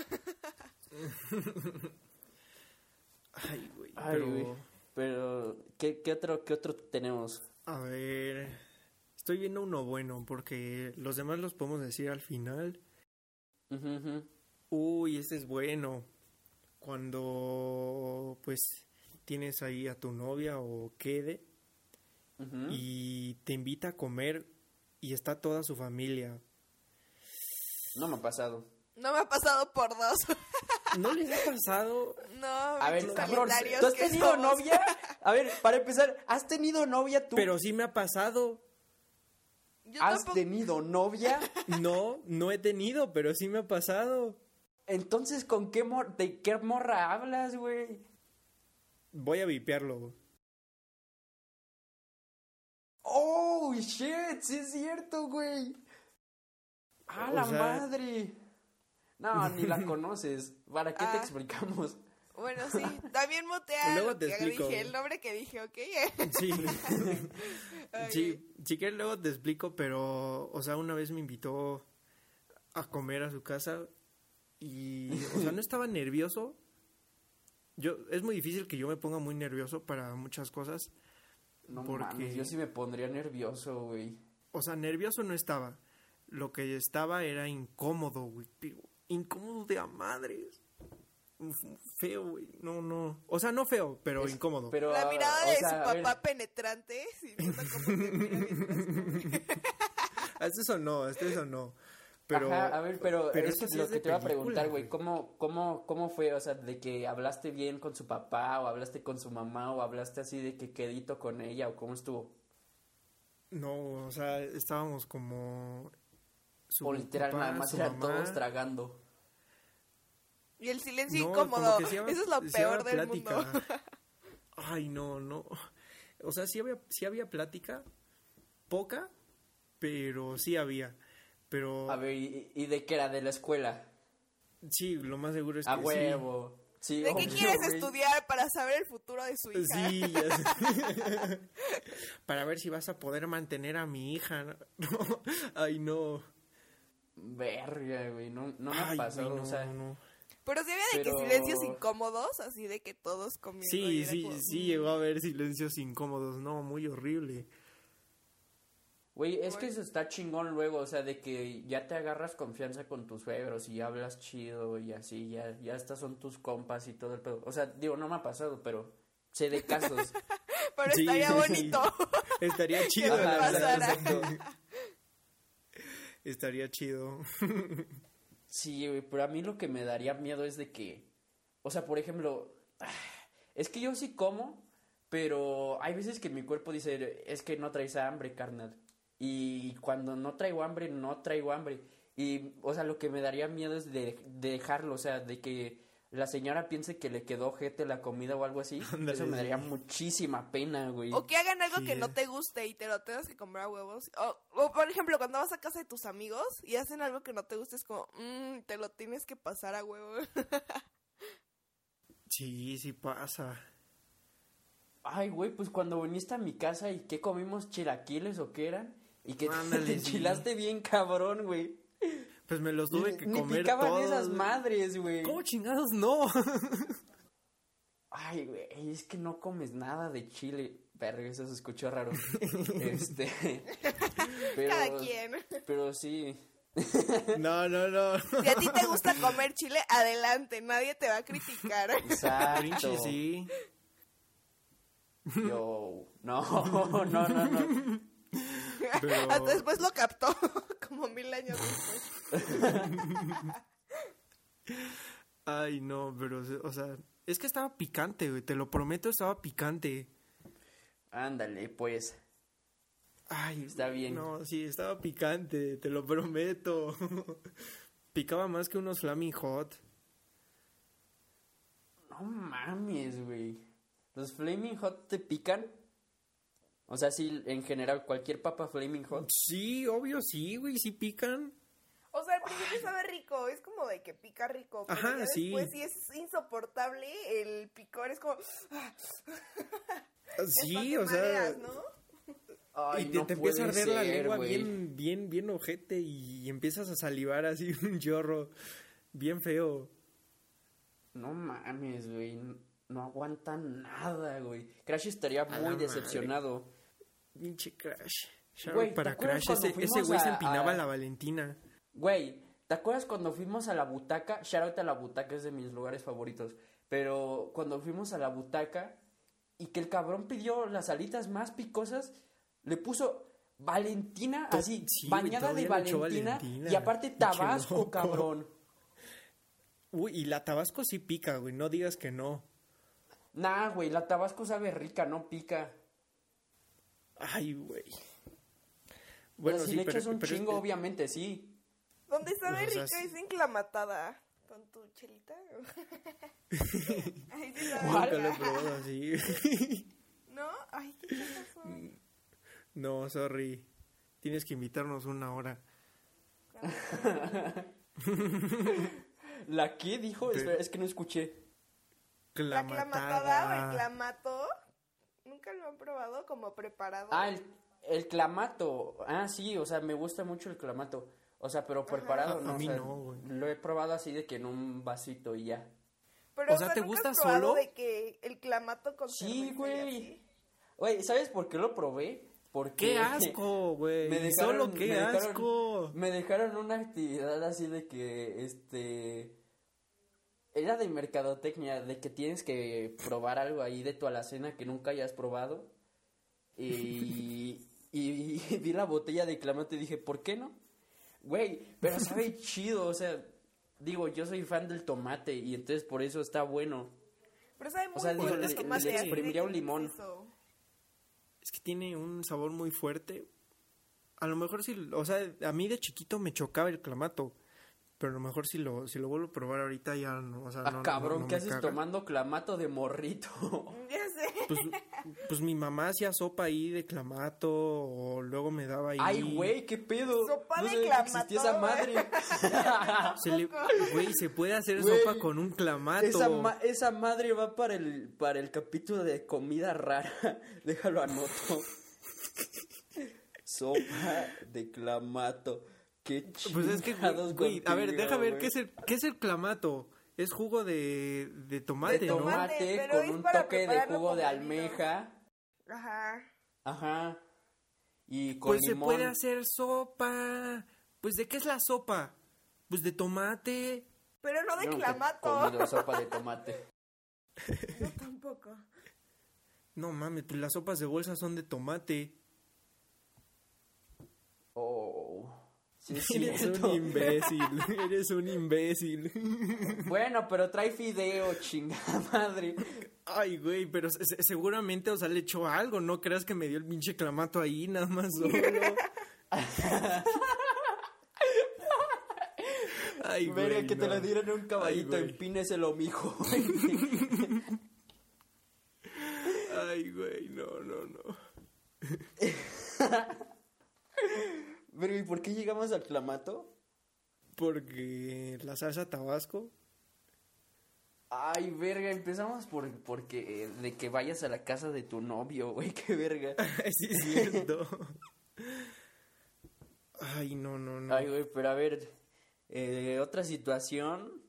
[SPEAKER 1] ay, güey,
[SPEAKER 2] Ay,
[SPEAKER 1] pero
[SPEAKER 2] güey. Pero, ¿qué, qué otro, ¿qué otro tenemos?
[SPEAKER 1] a ver, estoy viendo uno bueno porque los demás los podemos decir al final. Uy, este es bueno. Cuando pues tienes ahí a tu novia o quede
[SPEAKER 2] Ujú.
[SPEAKER 1] y te invita a comer y está toda su familia.
[SPEAKER 2] No me ha pasado.
[SPEAKER 3] No me ha pasado por dos. [LAUGHS]
[SPEAKER 1] ¿No les ha pasado?
[SPEAKER 3] No,
[SPEAKER 2] A ver, ¿tú has tenido
[SPEAKER 3] somos.
[SPEAKER 2] novia? A ver, para empezar, ¿has tenido novia tú?
[SPEAKER 1] Pero sí me ha pasado.
[SPEAKER 3] Yo
[SPEAKER 2] ¿Has
[SPEAKER 3] tampoco-
[SPEAKER 2] tenido novia? [LAUGHS]
[SPEAKER 1] No, no he tenido, pero sí me ha pasado.
[SPEAKER 2] Entonces, ¿con qué mor de qué morra hablas, güey?
[SPEAKER 1] Voy a vipearlo.
[SPEAKER 2] Oh, shit, sí es cierto, güey. ¡A
[SPEAKER 1] O
[SPEAKER 2] la
[SPEAKER 1] sea-
[SPEAKER 2] madre! No, ni la [LAUGHS] conoces. ¿Para qué te
[SPEAKER 3] Ah.
[SPEAKER 2] explicamos?
[SPEAKER 3] Bueno, sí. [LAUGHS] También motea
[SPEAKER 1] Luego te
[SPEAKER 3] que
[SPEAKER 1] explico.
[SPEAKER 3] dije, el nombre que dije, ¿ok?
[SPEAKER 1] Sí. [LAUGHS]
[SPEAKER 3] Ok.
[SPEAKER 1] Sí, si quieres luego te explico, pero, o sea, una vez me invitó a comer a su casa y, o sea, no [LAUGHS] estaba nervioso. Yo, es muy difícil que yo me ponga muy nervioso para muchas cosas.
[SPEAKER 2] No
[SPEAKER 1] Porque-
[SPEAKER 2] mames, yo sí me pondría nervioso, güey.
[SPEAKER 1] O sea, nervioso no estaba. Lo que estaba era incómodo, güey. incómodo de a madres. Feo, güey. No, no. O sea, no feo, pero
[SPEAKER 2] Es-
[SPEAKER 1] incómodo.
[SPEAKER 2] Pero,
[SPEAKER 3] La
[SPEAKER 2] ah,
[SPEAKER 3] mirada de
[SPEAKER 2] sea,
[SPEAKER 3] su papá penetrante. [LAUGHS] Come.
[SPEAKER 1] Hasta [LAUGHS] eso no, hasta eso no. Pero,
[SPEAKER 2] Ajá, a ver, pero,
[SPEAKER 1] pero
[SPEAKER 2] eso
[SPEAKER 1] eso
[SPEAKER 2] es lo que te iba a preguntar, güey. ¿Cómo, cómo, ¿Cómo fue? O sea, de que hablaste bien con su papá o hablaste con su mamá o hablaste así de que quedito con ella o cómo estuvo.
[SPEAKER 1] No, o sea, estábamos como... su
[SPEAKER 2] o literal,
[SPEAKER 1] papá,
[SPEAKER 2] nada más eran todos tragando.
[SPEAKER 3] Y el silencio
[SPEAKER 1] No,
[SPEAKER 3] incómodo. Eso es lo peor del
[SPEAKER 1] plática.
[SPEAKER 3] mundo. [LAUGHS]
[SPEAKER 1] Ay, no, no. O sea, sí había, sí había plática, poca, pero sí había. Pero
[SPEAKER 2] A ver, ¿y, y de qué era? ¿De la escuela?
[SPEAKER 1] sí, lo más seguro es
[SPEAKER 2] A
[SPEAKER 1] que
[SPEAKER 2] huevo. Sí,
[SPEAKER 3] ¿De qué quieres
[SPEAKER 2] güey.
[SPEAKER 3] estudiar para saber el futuro de su hija?
[SPEAKER 1] Sí, ya sé. [LAUGHS] Para ver si vas a poder mantener a mi hija. [LAUGHS] Ay, no.
[SPEAKER 2] Verga, güey. No, no me
[SPEAKER 1] Ay,
[SPEAKER 2] ha pasado.
[SPEAKER 1] güey, no,
[SPEAKER 2] o sea,
[SPEAKER 1] no.
[SPEAKER 3] Pero sí había de
[SPEAKER 2] Pero-
[SPEAKER 3] que silencios incómodos, así de que todos comiendo.
[SPEAKER 1] Sí, sí,
[SPEAKER 3] como,
[SPEAKER 1] sí, llegó a haber silencios incómodos. No, muy horrible.
[SPEAKER 2] Güey, es que eso está chingón luego, o sea, de que ya te agarras confianza con tus suegros y hablas chido y así, ya, ya estas son tus compas y todo el pedo. O sea, digo, no me ha pasado, pero sé de casos. [LAUGHS]
[SPEAKER 3] Pero
[SPEAKER 1] Sí,
[SPEAKER 3] estaría bonito. [LAUGHS] [LAUGHS]
[SPEAKER 1] Estaría chido. exacto. Estaría chido.
[SPEAKER 2] Sí, pero a mí lo que me daría miedo es de que, o sea, por ejemplo, [SIGHS] Es que yo sí como, pero hay veces que mi cuerpo dice, es que no traes hambre, carnal. Y cuando no traigo hambre, no traigo hambre. Y, o sea, lo que me daría miedo es de, de dejarlo, o sea, de que la señora piense que le quedó jete la comida o algo así. [LAUGHS] Eso me daría
[SPEAKER 1] sí.
[SPEAKER 2] muchísima pena, güey.
[SPEAKER 3] O que hagan algo
[SPEAKER 1] Sí,
[SPEAKER 3] que no te guste y te lo tengas que comprar a huevos. O, o, por ejemplo, cuando vas a casa de tus amigos y hacen algo que no te guste, es como, "Mm, te lo tienes que pasar a huevo. [LAUGHS]
[SPEAKER 1] Sí, sí pasa.
[SPEAKER 2] Ay, güey, pues cuando viniste a mi casa y que comimos chilaquiles o qué eran. Y que
[SPEAKER 1] Ándale, [LAUGHS]
[SPEAKER 2] te
[SPEAKER 1] sí.
[SPEAKER 2] enchilaste bien cabrón, güey.
[SPEAKER 1] Pues me los tuve que
[SPEAKER 2] Ni
[SPEAKER 1] comer
[SPEAKER 2] picaban
[SPEAKER 1] todos.
[SPEAKER 2] esas madres, güey.
[SPEAKER 1] ¿Cómo chingados no? [LAUGHS]
[SPEAKER 2] Ay, güey, es que no comes nada de chile. Verga, eso se escuchó raro. [LAUGHS] este. [LAUGHS] Pero,
[SPEAKER 3] Cada quien.
[SPEAKER 2] pero sí.
[SPEAKER 1] No, no, no.
[SPEAKER 3] Si a ti te gusta comer chile, adelante, nadie te va a criticar.
[SPEAKER 2] Exacto.
[SPEAKER 1] Sí.
[SPEAKER 2] Yo. No, no, no, no.
[SPEAKER 1] Pero...
[SPEAKER 3] Hasta después lo captó, [LAUGHS] como mil años después.
[SPEAKER 1] Ay, no, pero, o sea, es que estaba picante, güey. Te lo prometo, estaba picante.
[SPEAKER 2] Ándale, pues.
[SPEAKER 1] Ay,
[SPEAKER 2] Está bien.
[SPEAKER 1] No, sí, estaba picante, te lo prometo. [LAUGHS] Picaba más que unos Flaming Hot.
[SPEAKER 2] No mames, güey. ¿Los Flaming Hot te pican? O sea, sí, en general, cualquier papa Flaming Hot.
[SPEAKER 1] Sí, obvio, sí, güey, sí pican.
[SPEAKER 3] O sea, al principio sabe rico, es como de que pica rico. Pero
[SPEAKER 1] Ajá,
[SPEAKER 3] ya
[SPEAKER 1] sí.
[SPEAKER 3] después sí es insoportable el picor, es como.
[SPEAKER 1] Sí, o sea,
[SPEAKER 3] mareas, ¿no?
[SPEAKER 2] Ay,
[SPEAKER 1] y te,
[SPEAKER 2] no
[SPEAKER 1] te empieza a arder la lengua bien, bien, bien ojete y empiezas a salivar así [LAUGHS] un chorro bien feo.
[SPEAKER 2] No mames, güey. No aguanta nada, güey. Crash estaría muy
[SPEAKER 1] madre. Pinche Crash. Shout
[SPEAKER 2] Güey,
[SPEAKER 1] out
[SPEAKER 2] ¿te
[SPEAKER 1] para Crash. Ese, güey se empinaba
[SPEAKER 2] a-
[SPEAKER 1] la Valentina.
[SPEAKER 2] Güey, ¿te acuerdas cuando fuimos a la butaca? Shout out a la butaca es de mis lugares favoritos. Pero cuando fuimos a la butaca y que el cabrón pidió las alitas más picosas, le puso Valentina así,
[SPEAKER 1] sí,
[SPEAKER 2] bañada de Valentina,
[SPEAKER 1] Valentina.
[SPEAKER 2] y aparte Tabasco, cabrón.
[SPEAKER 1] Uy, y la Tabasco sí pica, güey. No digas que no.
[SPEAKER 2] Nah, güey, la Tabasco sabe rica, no pica.
[SPEAKER 1] Ay, güey.
[SPEAKER 2] Bueno, si
[SPEAKER 1] sí,
[SPEAKER 2] le
[SPEAKER 1] pero,
[SPEAKER 2] echas un
[SPEAKER 1] pero
[SPEAKER 2] chingo,
[SPEAKER 1] que-
[SPEAKER 2] obviamente sí.
[SPEAKER 3] Donde sabe
[SPEAKER 1] O sea,
[SPEAKER 3] rica
[SPEAKER 1] sí.
[SPEAKER 3] es enclamatada. ¿Con tu chelita? [LAUGHS] Ay.
[SPEAKER 1] Nunca lo he probado así. [LAUGHS]
[SPEAKER 3] ¿No? Ay, ¿qué pasó?
[SPEAKER 1] no, sorry. Tienes que invitarnos una hora. [LAUGHS]
[SPEAKER 2] ¿La qué dijo?
[SPEAKER 1] Pero-
[SPEAKER 2] Espera, es que no escuché.
[SPEAKER 3] La clamatada o el clamato. ¿Nunca lo han probado como preparado?
[SPEAKER 2] Ah, el, el clamato. Ah, sí, o sea, me gusta mucho el clamato. O sea, pero preparado
[SPEAKER 1] A-
[SPEAKER 2] no.
[SPEAKER 1] a
[SPEAKER 2] o
[SPEAKER 1] mí
[SPEAKER 2] sea,
[SPEAKER 1] no, güey.
[SPEAKER 2] Lo he probado así de que en un vasito y ya.
[SPEAKER 3] Pero,
[SPEAKER 1] o sea, ¿te
[SPEAKER 3] ¿nunca
[SPEAKER 1] gusta
[SPEAKER 3] has probado
[SPEAKER 1] solo?
[SPEAKER 3] de que el clamato con
[SPEAKER 2] Sí, güey. Güey, ¿sabes por qué lo probé? Porque...
[SPEAKER 1] ¡Qué asco, güey!
[SPEAKER 2] Me dejaron-
[SPEAKER 1] Solo qué
[SPEAKER 2] me dejaron-
[SPEAKER 1] asco.
[SPEAKER 2] Me dejaron una actividad así de que, este... Era de mercadotecnia, de que tienes que probar algo ahí de tu alacena que nunca hayas probado. Y, [LAUGHS] y, vi la botella de clamato y dije, ¿por qué no? Güey, pero sabe [LAUGHS] chido, o sea, digo, yo soy fan del tomate y entonces por eso está bueno.
[SPEAKER 3] Pero sabe muy
[SPEAKER 2] O sea, digo,
[SPEAKER 3] fuerte
[SPEAKER 1] le-
[SPEAKER 3] el tomate.
[SPEAKER 1] le
[SPEAKER 2] exprimiría un
[SPEAKER 3] ¿qué es
[SPEAKER 2] limón.
[SPEAKER 3] eso?
[SPEAKER 1] Es que tiene un sabor muy fuerte. A lo mejor sí, o sea, a mí de chiquito me chocaba el clamato. Pero a lo mejor si lo, si lo vuelvo a probar ahorita ya no, o sea,
[SPEAKER 2] Ah,
[SPEAKER 1] no,
[SPEAKER 2] cabrón,
[SPEAKER 1] no
[SPEAKER 2] ¿qué haces
[SPEAKER 1] caga.
[SPEAKER 2] tomando clamato de morrito? [LAUGHS]
[SPEAKER 3] Ya sé.
[SPEAKER 1] Pues, pues mi mamá hacía sopa ahí de clamato o luego me daba ahí.
[SPEAKER 2] Ay, güey, ¿qué pedo?
[SPEAKER 3] Sopa
[SPEAKER 2] no
[SPEAKER 3] de
[SPEAKER 2] que existía esa
[SPEAKER 3] clamato,
[SPEAKER 2] madre. [LAUGHS]
[SPEAKER 1] Se le- güey, se puede hacer sopa con un clamato.
[SPEAKER 2] Esa, ma- esa madre va para el, para el capítulo de comida rara. [LAUGHS] Déjalo anoto. Sopa de clamato. Qué
[SPEAKER 1] Pues es que, güey, a ver, deja ver qué es el, qué es el clamato. Es jugo de, de tomate,
[SPEAKER 2] De
[SPEAKER 1] ¿no?
[SPEAKER 2] tomate
[SPEAKER 3] pero
[SPEAKER 2] con un toque de jugo de almeja.
[SPEAKER 3] Ajá.
[SPEAKER 2] Ajá. Y con
[SPEAKER 1] Pues se puede hacer sopa. Pues ¿de qué es la sopa? Pues de tomate.
[SPEAKER 3] Pero no de
[SPEAKER 2] Yo he
[SPEAKER 3] clamato.
[SPEAKER 2] comido sopa de [LAUGHS] tomate.
[SPEAKER 3] Yo tampoco.
[SPEAKER 1] No mames, pues las sopas de bolsa son de tomate.
[SPEAKER 2] Oh. Sí, [LAUGHS] es
[SPEAKER 1] Eres
[SPEAKER 2] cierto.
[SPEAKER 1] un imbécil, [LAUGHS] eres un imbécil.
[SPEAKER 2] Bueno, pero trae fideo, chingada madre.
[SPEAKER 1] Ay, güey, pero se- se- seguramente, o sea, le echó algo, no creas que me dio el pinche clamato ahí, nada más solo. Ay, güey,
[SPEAKER 2] Verga, que te lo dieron un caballito,
[SPEAKER 1] Ay,
[SPEAKER 2] empíneselo, mijo. [LAUGHS]
[SPEAKER 1] Ay, güey, no, no, no.
[SPEAKER 2] Verga, ¿y por qué llegamos al clamato?
[SPEAKER 1] Porque la salsa tabasco.
[SPEAKER 2] Ay, verga, empezamos por porque eh, de que vayas a la casa de tu novio, güey, [LAUGHS] qué verga. [LAUGHS]
[SPEAKER 1] sí, es cierto. Ay, no, no, no.
[SPEAKER 2] Ay, güey, pero a ver, eh, otra situación.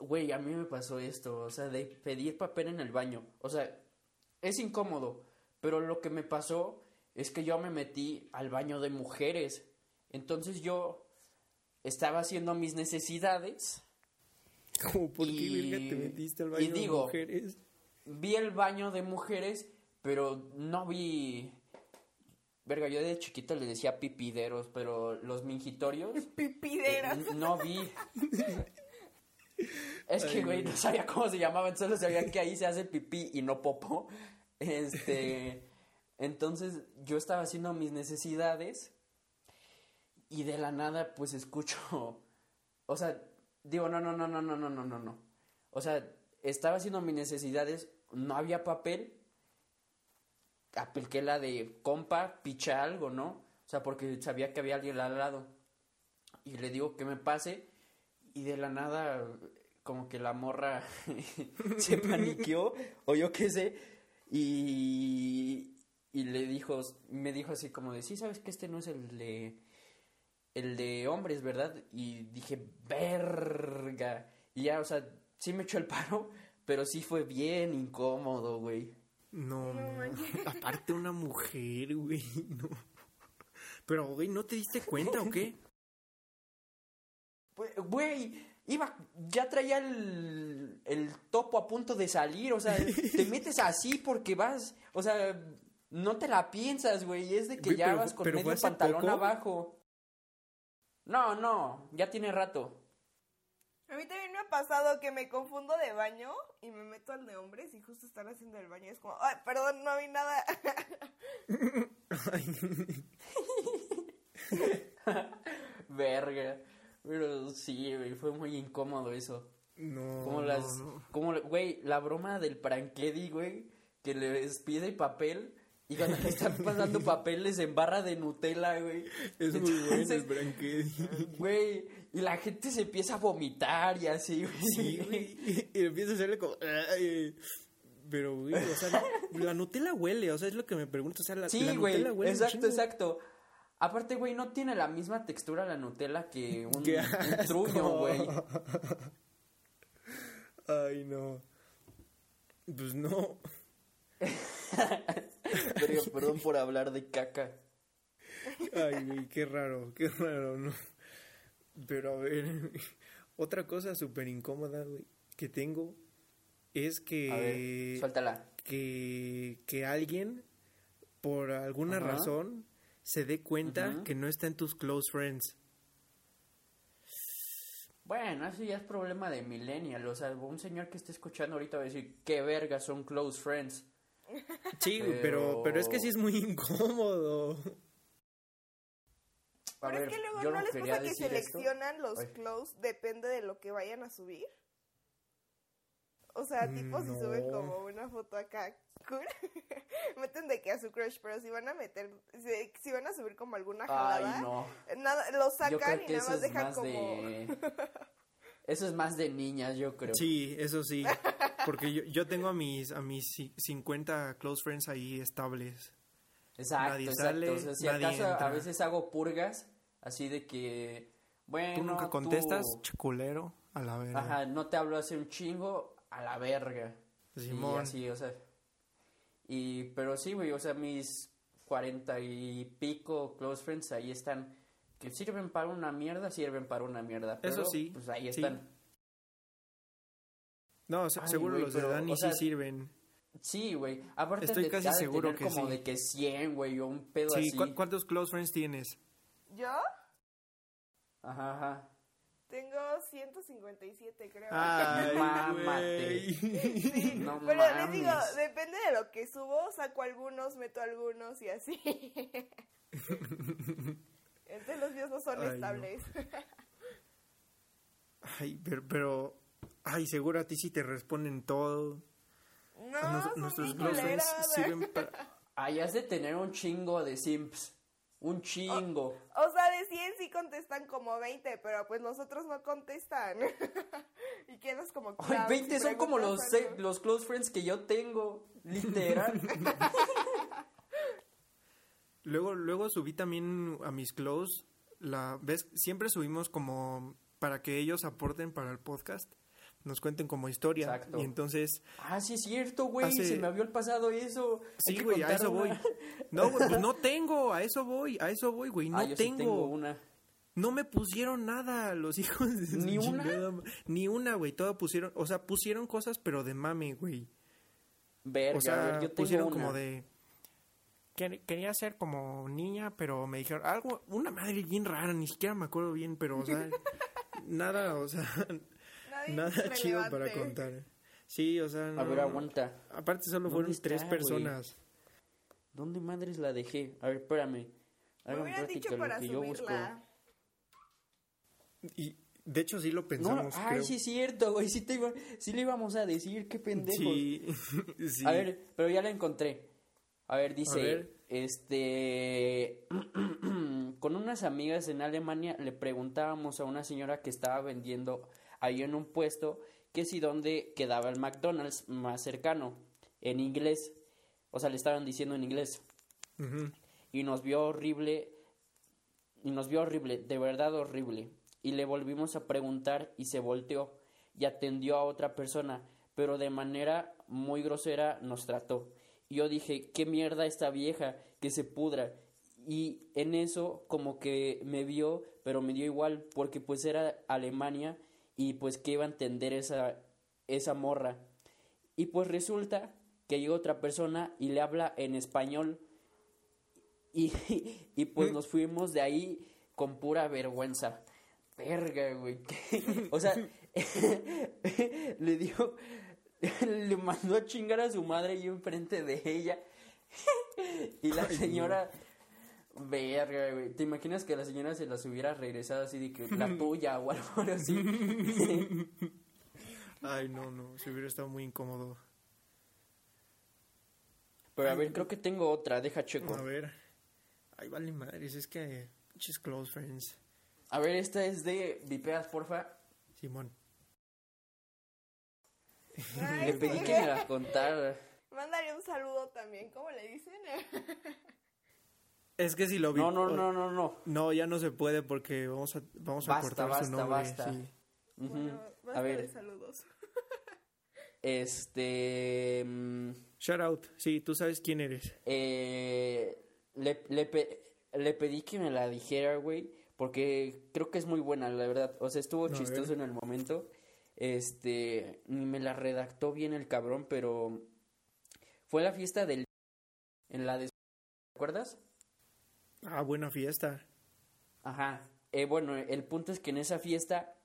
[SPEAKER 2] Güey, a mí me pasó esto, o sea, de pedir papel en el baño. O sea, es incómodo, pero lo que me pasó es que yo me metí al baño de mujeres. Entonces yo estaba haciendo mis necesidades,
[SPEAKER 1] Como, ¿por qué,
[SPEAKER 2] y-
[SPEAKER 1] verga, te metiste al
[SPEAKER 2] y
[SPEAKER 1] baño
[SPEAKER 2] digo-
[SPEAKER 1] de mujeres?
[SPEAKER 2] vi el baño de mujeres, pero no vi... Verga, yo de chiquito le decía pipideros, pero los mingitorios... [LAUGHS]
[SPEAKER 3] Pipideras.
[SPEAKER 2] Eh, no vi. [LAUGHS] Es que, güey, no sabía cómo se llamaban, solo sabía que ahí se hace pipí y no popo. Este. Entonces, yo estaba haciendo mis necesidades y de la nada, pues escucho. [LAUGHS] O sea, digo, no, no, no, no, no, no, no, no, no. O sea, estaba haciendo mis necesidades, no había papel. Apliqué la de compa, picha algo, ¿no? O sea, porque sabía que había alguien al lado. Y le digo que me pase. Y de la nada, como que la morra [LAUGHS] se paniqueó, o yo qué sé. Y, y le dijo, me dijo así como de, sí, sabes que este no es el de, el de hombres, ¿verdad? Y dije, verga. Y ya, o sea, sí me echó el paro, pero sí fue bien incómodo, güey.
[SPEAKER 1] No,
[SPEAKER 3] No.
[SPEAKER 1] Aparte una mujer, güey, no. Pero, güey, ¿no te diste cuenta o qué?
[SPEAKER 2] Güey, Güey, iba, ya traía el, el topo a punto de salir, o sea, te [LAUGHS] metes así porque vas, o sea, no te la piensas, güey, es de que
[SPEAKER 1] Güey,
[SPEAKER 2] ya
[SPEAKER 1] pero-
[SPEAKER 2] vas con medio pantalón
[SPEAKER 1] poco.
[SPEAKER 2] abajo. No, no, ya tiene rato.
[SPEAKER 3] A mí también me ha pasado que me confundo de baño y me meto al de hombres y justo están haciendo el baño. y Es como, ay, perdón, no vi nada. [LAUGHS]
[SPEAKER 2] Verga. Pero sí, güey, fue muy incómodo eso.
[SPEAKER 1] No,
[SPEAKER 2] Como
[SPEAKER 1] no,
[SPEAKER 2] las,
[SPEAKER 1] no.
[SPEAKER 2] como, güey, la broma del pranquedi, güey, que les pide papel y cuando le están [LAUGHS] pasando papel les embarra de Nutella, güey.
[SPEAKER 1] Es muy bueno el branquedi. [LAUGHS]
[SPEAKER 2] Güey, y la gente se empieza a vomitar y así, güey.
[SPEAKER 1] Sí, güey. Y empieza a hacerle como... "Ay". Pero, güey, o sea, la Nutella huele, o sea, es lo que me pregunto. O sea, la,
[SPEAKER 2] Sí,
[SPEAKER 1] la
[SPEAKER 2] güey,
[SPEAKER 1] Nutella huele
[SPEAKER 2] exacto, exacto. Aparte, güey, no tiene la misma textura la Nutella que un,
[SPEAKER 1] ¡Qué
[SPEAKER 2] un truño, güey.
[SPEAKER 1] Ay, no. Pues no. [LAUGHS]
[SPEAKER 2] Pero, perdón por hablar de caca.
[SPEAKER 1] Ay, güey, qué raro, qué raro, ¿no? Pero a ver, [LAUGHS] otra cosa súper incómoda, güey, que tengo es que...
[SPEAKER 2] A ver, suéltala.
[SPEAKER 1] que, que alguien, por alguna razón, se dé cuenta que no está en tus close friends.
[SPEAKER 2] Bueno, eso ya es problema de millennial. O sea, un señor que esté escuchando ahorita va a decir, qué verga son close friends.
[SPEAKER 1] Sí, pero,
[SPEAKER 2] Pero-
[SPEAKER 1] pero es que sí es muy incómodo.
[SPEAKER 3] Pero
[SPEAKER 2] ver,
[SPEAKER 3] es que luego
[SPEAKER 2] yo
[SPEAKER 3] no
[SPEAKER 2] no
[SPEAKER 3] les pasa que
[SPEAKER 2] esto.
[SPEAKER 3] seleccionan los
[SPEAKER 2] Ay.
[SPEAKER 3] close, depende de lo que vayan a subir. O sea, tipo si suben como una foto acá cool, [LAUGHS] meten de que a su crush, pero si van a meter, si, si van a subir como alguna jalada,
[SPEAKER 2] Ay, no.
[SPEAKER 3] nada, lo sacan y nada más dejan
[SPEAKER 2] más
[SPEAKER 3] como...
[SPEAKER 2] de... [LAUGHS] Eso es más de niñas, yo creo.
[SPEAKER 1] Sí, eso sí. Porque yo, yo tengo a mis, a mis ci- 50 close friends ahí estables.
[SPEAKER 2] Exacto,
[SPEAKER 1] Nadie
[SPEAKER 2] exacto.
[SPEAKER 1] sale,
[SPEAKER 2] o sea, si
[SPEAKER 1] nadie
[SPEAKER 2] acaso a veces hago purgas, así de que, bueno,
[SPEAKER 1] Tú nunca
[SPEAKER 2] tú-
[SPEAKER 1] contestas, chiculero, a la verga.
[SPEAKER 2] Ajá, no te hablo hace un chingo, a la verga.
[SPEAKER 1] Simón.
[SPEAKER 2] Y así, o sea. Y, pero sí, güey, o sea, mis cuarenta y pico close friends ahí están. Que sirven para una mierda, sirven para una mierda.
[SPEAKER 1] Eso
[SPEAKER 2] pero,
[SPEAKER 1] sí,
[SPEAKER 2] Pues ahí
[SPEAKER 1] sí.
[SPEAKER 2] están.
[SPEAKER 1] No, se-
[SPEAKER 2] Ay,
[SPEAKER 1] seguro los de
[SPEAKER 2] pero,
[SPEAKER 1] Dani
[SPEAKER 2] o sea,
[SPEAKER 1] sí sirven.
[SPEAKER 2] Sí, güey. Aparte
[SPEAKER 1] Estoy
[SPEAKER 2] de,
[SPEAKER 1] casi
[SPEAKER 2] de
[SPEAKER 1] seguro
[SPEAKER 2] tener
[SPEAKER 1] que
[SPEAKER 2] como
[SPEAKER 1] sí.
[SPEAKER 2] de que 100, güey, o un pedo
[SPEAKER 1] Sí,
[SPEAKER 2] así.
[SPEAKER 1] ¿cu- ¿cuántos close friends tienes?
[SPEAKER 3] ¿Yo?
[SPEAKER 2] Ajá, ajá.
[SPEAKER 3] Tengo 157, creo.
[SPEAKER 1] Ay,
[SPEAKER 2] Mámate.
[SPEAKER 3] Sí,
[SPEAKER 2] No
[SPEAKER 3] pero [LAUGHS] les digo,
[SPEAKER 2] mames.
[SPEAKER 3] depende de lo que subo, saco algunos, meto algunos y así. [LAUGHS] Los míos no son
[SPEAKER 1] Ay, no.
[SPEAKER 3] estables. [LAUGHS]
[SPEAKER 1] Ay, pero, pero, ay, seguro a ti sí te responden todo.
[SPEAKER 3] No,
[SPEAKER 1] A nos-
[SPEAKER 3] son
[SPEAKER 1] nuestros sirven para... [LAUGHS]
[SPEAKER 2] Ay, has de tener un chingo de simps. Un chingo.
[SPEAKER 3] O sea, de 100 sí contestan como 20, pero pues los otros no contestan. [LAUGHS] y quedas como...
[SPEAKER 2] Ay,
[SPEAKER 3] clown
[SPEAKER 2] 20
[SPEAKER 3] si
[SPEAKER 2] son como los, los close friends que yo tengo. Literal.
[SPEAKER 1] Luego, luego subí también a mis close, la, ¿ves? Siempre subimos como para que ellos aporten para el podcast, nos cuenten como historia.
[SPEAKER 2] Exacto.
[SPEAKER 1] Y entonces,
[SPEAKER 2] ah, sí es cierto, güey.
[SPEAKER 1] Hace-
[SPEAKER 2] Se me había el pasado eso.
[SPEAKER 1] Sí, güey, a eso voy. [LAUGHS] No, pues no tengo, a eso voy, a eso voy, güey, no
[SPEAKER 2] ah, yo sí
[SPEAKER 1] tengo.
[SPEAKER 2] una.
[SPEAKER 1] No me pusieron nada los [LAUGHS] hijos de
[SPEAKER 2] ¿Ni una?
[SPEAKER 1] chingada Ni una, güey, todo pusieron, o sea, pusieron cosas pero de mame, güey.
[SPEAKER 2] Verga,
[SPEAKER 1] O sea,
[SPEAKER 2] a ver, yo tengo
[SPEAKER 1] pusieron
[SPEAKER 2] una.
[SPEAKER 1] como de... "Quer- Quería ser como niña, pero me dijeron algo, una madre bien rara, ni siquiera me acuerdo bien, pero, o sea, [LAUGHS] nada, o sea,
[SPEAKER 3] Nadie
[SPEAKER 1] nada chido para contar. Sí, o sea,
[SPEAKER 2] A
[SPEAKER 1] no-
[SPEAKER 2] ver, aguanta.
[SPEAKER 1] Aparte solo
[SPEAKER 2] ¿Dónde
[SPEAKER 1] fueron
[SPEAKER 2] está,
[SPEAKER 1] tres personas.
[SPEAKER 2] ¿Dónde madres la dejé? A ver, espérame.
[SPEAKER 3] Me
[SPEAKER 2] Hagan
[SPEAKER 3] hubieran
[SPEAKER 2] práctica
[SPEAKER 3] dicho
[SPEAKER 2] lo
[SPEAKER 3] para
[SPEAKER 2] que yo busco.
[SPEAKER 3] subirla.
[SPEAKER 1] Y de hecho sí lo
[SPEAKER 2] No,
[SPEAKER 1] pensamos,
[SPEAKER 2] ay,
[SPEAKER 1] creo.
[SPEAKER 2] sí es cierto, güey. Sí, te iba, sí le íbamos a decir, qué.
[SPEAKER 1] Sí, [LAUGHS] sí.
[SPEAKER 2] A ver, pero ya la encontré. A ver, dice,
[SPEAKER 1] A ver.
[SPEAKER 2] este, [CLEARS THROAT] con unas amigas en Alemania le preguntábamos a una señora que estaba vendiendo ahí en un puesto que si dónde quedaba el McDonald's más cercano, en inglés. O sea, le estaban diciendo en inglés. Y nos vio horrible, y nos vio horrible, de verdad horrible. Y le volvimos a preguntar y se volteó y atendió a otra persona, pero de manera muy grosera nos trató. Yo dije, qué mierda esta vieja, que se pudra. Y en eso como que me vio, pero me dio igual, porque pues era Alemania y pues que iba a entender esa, esa morra. Y pues resulta que llega otra persona y le habla en español. Y, [LAUGHS] y pues nos fuimos de ahí con pura vergüenza. Verga, güey. [LAUGHS] O sea, [LAUGHS] le dio, [LAUGHS] le mandó a chingar a su madre y enfrente de ella. [LAUGHS] Y la señora, verga, güey. ¿Te imaginas que la señora se las hubiera regresado así de que la [LAUGHS] tuya o algo así?
[SPEAKER 1] Ay, no, no, se hubiera estado muy incómodo.
[SPEAKER 2] Pero a ver, creo que tengo otra, deja checo.
[SPEAKER 1] A ver. Ay, vale madres, es que... Pinches close friends.
[SPEAKER 2] A ver, esta es de Vipeas, porfa.
[SPEAKER 1] Simón.
[SPEAKER 3] Ay,
[SPEAKER 2] Le pedí
[SPEAKER 3] sí.
[SPEAKER 2] que me las contara.
[SPEAKER 3] Mándale un saludo también, ¿cómo le dicen?
[SPEAKER 1] Es que si lo vi...
[SPEAKER 2] No, no, no, no, no.
[SPEAKER 1] No, ya no se puede porque vamos a, vamos a cortar
[SPEAKER 2] basta,
[SPEAKER 1] su nombre.
[SPEAKER 2] basta.
[SPEAKER 1] sí.
[SPEAKER 3] Bueno, basta
[SPEAKER 2] A
[SPEAKER 3] de
[SPEAKER 2] ver,
[SPEAKER 3] saludos.
[SPEAKER 2] este. mm,
[SPEAKER 1] Shout out. Sí, tú sabes quién eres.
[SPEAKER 2] eh, le, le, pe- le pedí que me la dijera, güey, porque creo que es muy buena, la verdad. O sea, estuvo
[SPEAKER 1] A
[SPEAKER 2] chistoso
[SPEAKER 1] ver.
[SPEAKER 2] en el momento. Este, ni me la redactó bien el cabrón, pero fue la fiesta del. En la de. ¿Te acuerdas?
[SPEAKER 1] Ah, buena fiesta.
[SPEAKER 2] Ajá. Eh, bueno, el punto es que en esa fiesta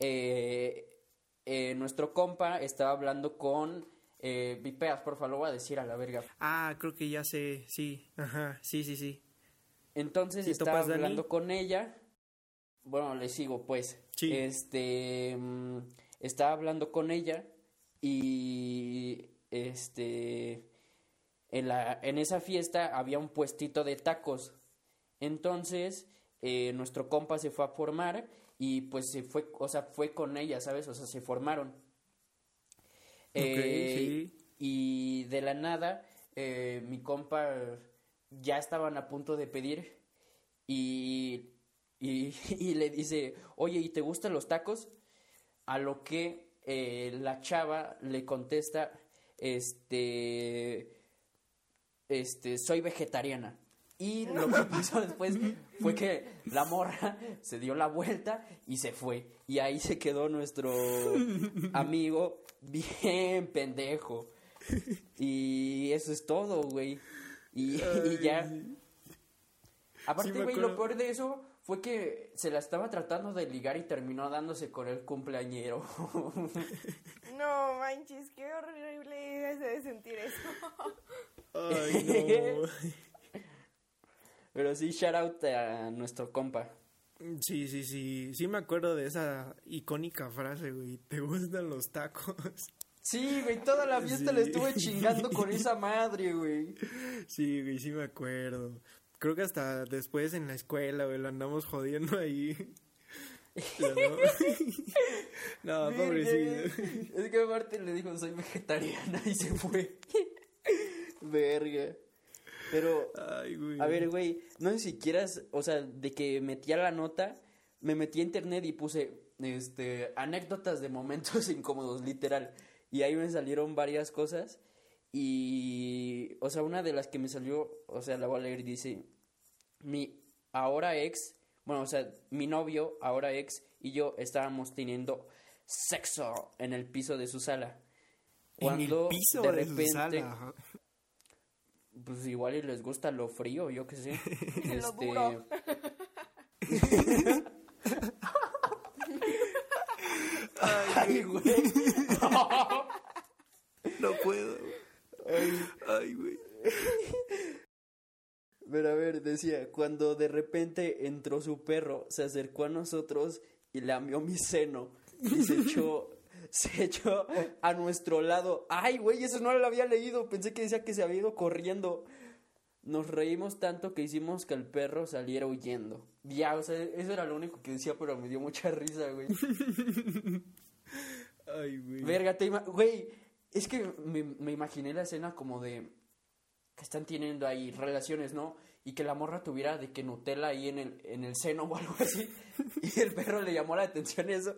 [SPEAKER 2] eh, eh, nuestro compa estaba hablando con eh, Vipeas, porfa, lo voy a decir a la verga.
[SPEAKER 1] Ah, creo que ya sé. Sí. Ajá. Sí, sí, sí.
[SPEAKER 2] Entonces
[SPEAKER 1] ¿Sí
[SPEAKER 2] estaba
[SPEAKER 1] Dani?
[SPEAKER 2] hablando con ella. Bueno, le sigo pues.
[SPEAKER 1] Sí.
[SPEAKER 2] Este mm, estaba hablando con ella y este en la en esa fiesta había un puestito de tacos. Entonces, eh, nuestro compa se fue a formar y pues se fue, o sea, fue con ella, ¿sabes? O sea, se formaron. Eh,
[SPEAKER 1] sí.
[SPEAKER 2] Y de la nada, eh, mi compa ya estaban a punto de pedir y, y, [LAUGHS] y le dice, oye, ¿y te gustan los tacos? A lo que eh, la chava le contesta, este, este, soy vegetariana. Y lo que [LAUGHS] pasó después fue que la morra se dio la vuelta y se fue. Y ahí se quedó nuestro [LAUGHS] amigo bien pendejo. Y eso es todo, güey. Y, y ya. Aparte,
[SPEAKER 1] Sí
[SPEAKER 2] güey, lo peor de eso fue que se la estaba tratando de ligar y terminó dándose con el cumpleañero. [LAUGHS]
[SPEAKER 3] No manches, qué horrible es de sentir eso.
[SPEAKER 1] Ay, no. [LAUGHS]
[SPEAKER 2] Pero sí, shout out a nuestro compa.
[SPEAKER 1] Sí, sí, sí. Sí me acuerdo de esa icónica frase, güey. ¿Te gustan los tacos?
[SPEAKER 2] Sí, güey, toda la fiesta
[SPEAKER 1] Sí.
[SPEAKER 2] le estuve chingando con esa madre, güey.
[SPEAKER 1] Sí, güey, sí me acuerdo. Creo que hasta después en la escuela, güey, lo andamos jodiendo ahí. [LAUGHS] [LAUGHS] No, no pobrecito.
[SPEAKER 2] Es que aparte le dijo, soy vegetariana y se fue. Verga. Pero,
[SPEAKER 1] Ay, güey.
[SPEAKER 2] a ver, güey, no sé si quieras, o sea, de que metía la nota, me metí a internet y puse, este, anécdotas de momentos [LAUGHS] incómodos, literal. Y ahí me salieron varias cosas. Y, o sea, una de las que me salió, o sea, la voy a leer, dice, mi ahora ex, bueno, o sea, mi novio, ahora ex, y yo estábamos teniendo sexo en el piso de su sala. Cuando
[SPEAKER 1] en el piso
[SPEAKER 2] de
[SPEAKER 1] de, su
[SPEAKER 2] repente,
[SPEAKER 1] sala.
[SPEAKER 2] pues igual y les gusta lo frío, yo qué sé. [LAUGHS]
[SPEAKER 3] Lo
[SPEAKER 2] Este,
[SPEAKER 3] duro. [LAUGHS]
[SPEAKER 2] Ay, güey. [LAUGHS]
[SPEAKER 1] No puedo. Ay, güey.
[SPEAKER 2] Pero a ver, decía, cuando de repente entró su perro, se acercó a nosotros y lamió mi seno y se echó, [LAUGHS] se echó a nuestro lado. Ay, güey, eso no lo había leído, pensé que decía que se había ido corriendo. Nos reímos tanto que hicimos que el perro saliera huyendo. Ya, o sea, eso era lo único que decía, pero me dio mucha risa, güey. [LAUGHS]
[SPEAKER 1] Ay, güey.
[SPEAKER 2] Verga, te güey, es que me, me imaginé la escena como de que están teniendo ahí relaciones, ¿no? Y que la morra tuviera de que Nutella ahí en el, en el seno o algo así. [LAUGHS] Y el perro le llamó la atención eso.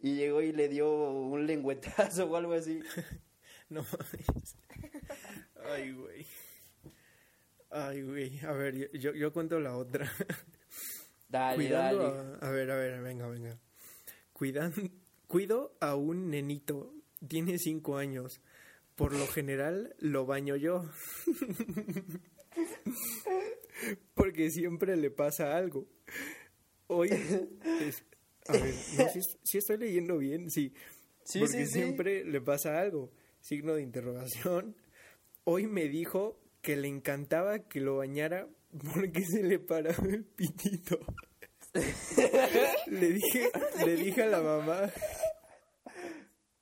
[SPEAKER 2] Y llegó y le dio un lengüetazo o algo así. [LAUGHS]
[SPEAKER 1] No mames. Ay, güey. Ay, güey. A ver, yo- yo, cuento la otra. [LAUGHS]
[SPEAKER 2] Dale,
[SPEAKER 1] Cuidando
[SPEAKER 2] dale.
[SPEAKER 1] a... A ver, a ver, venga, venga. Cuidan... Cuido a un nenito. Tiene cinco años. Por lo general lo baño yo. [LAUGHS] Porque siempre le pasa algo. Hoy... es- A ver, no, si, si estoy leyendo bien, sí.
[SPEAKER 2] Sí,
[SPEAKER 1] Porque
[SPEAKER 2] sí, sí.
[SPEAKER 1] siempre le pasa algo. Signo de interrogación. Hoy me dijo que le encantaba que lo bañara porque se le paraba el pitito. [LAUGHS] le dije, le dije a la mamá.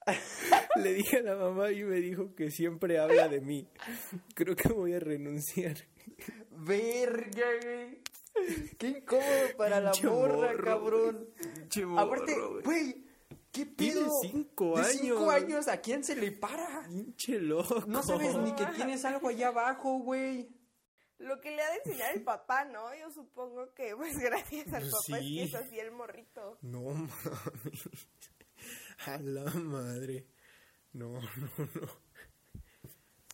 [SPEAKER 1] [LAUGHS] Le dije a la mamá y me dijo que siempre habla de mí. Creo que voy a renunciar.
[SPEAKER 2] Verga, güey. Qué incómodo para la morra,
[SPEAKER 1] morro,
[SPEAKER 2] cabrón. Aparte,
[SPEAKER 1] güey.
[SPEAKER 2] ¿qué
[SPEAKER 1] Tiene
[SPEAKER 2] pedo?
[SPEAKER 1] cinco
[SPEAKER 2] De cinco
[SPEAKER 1] años.
[SPEAKER 2] años, ¿a quién se le para?
[SPEAKER 1] Pinche loco.
[SPEAKER 2] No sabes ni que tienes [LAUGHS] algo allá abajo, güey.
[SPEAKER 3] Lo que le ha de enseñar el papá, ¿no? Yo supongo que, pues, [LAUGHS] gracias al
[SPEAKER 1] Pues
[SPEAKER 3] papá
[SPEAKER 1] sí.
[SPEAKER 3] es que es así el morrito.
[SPEAKER 1] No mames. [LAUGHS] A la madre. No, [LAUGHS] no, no.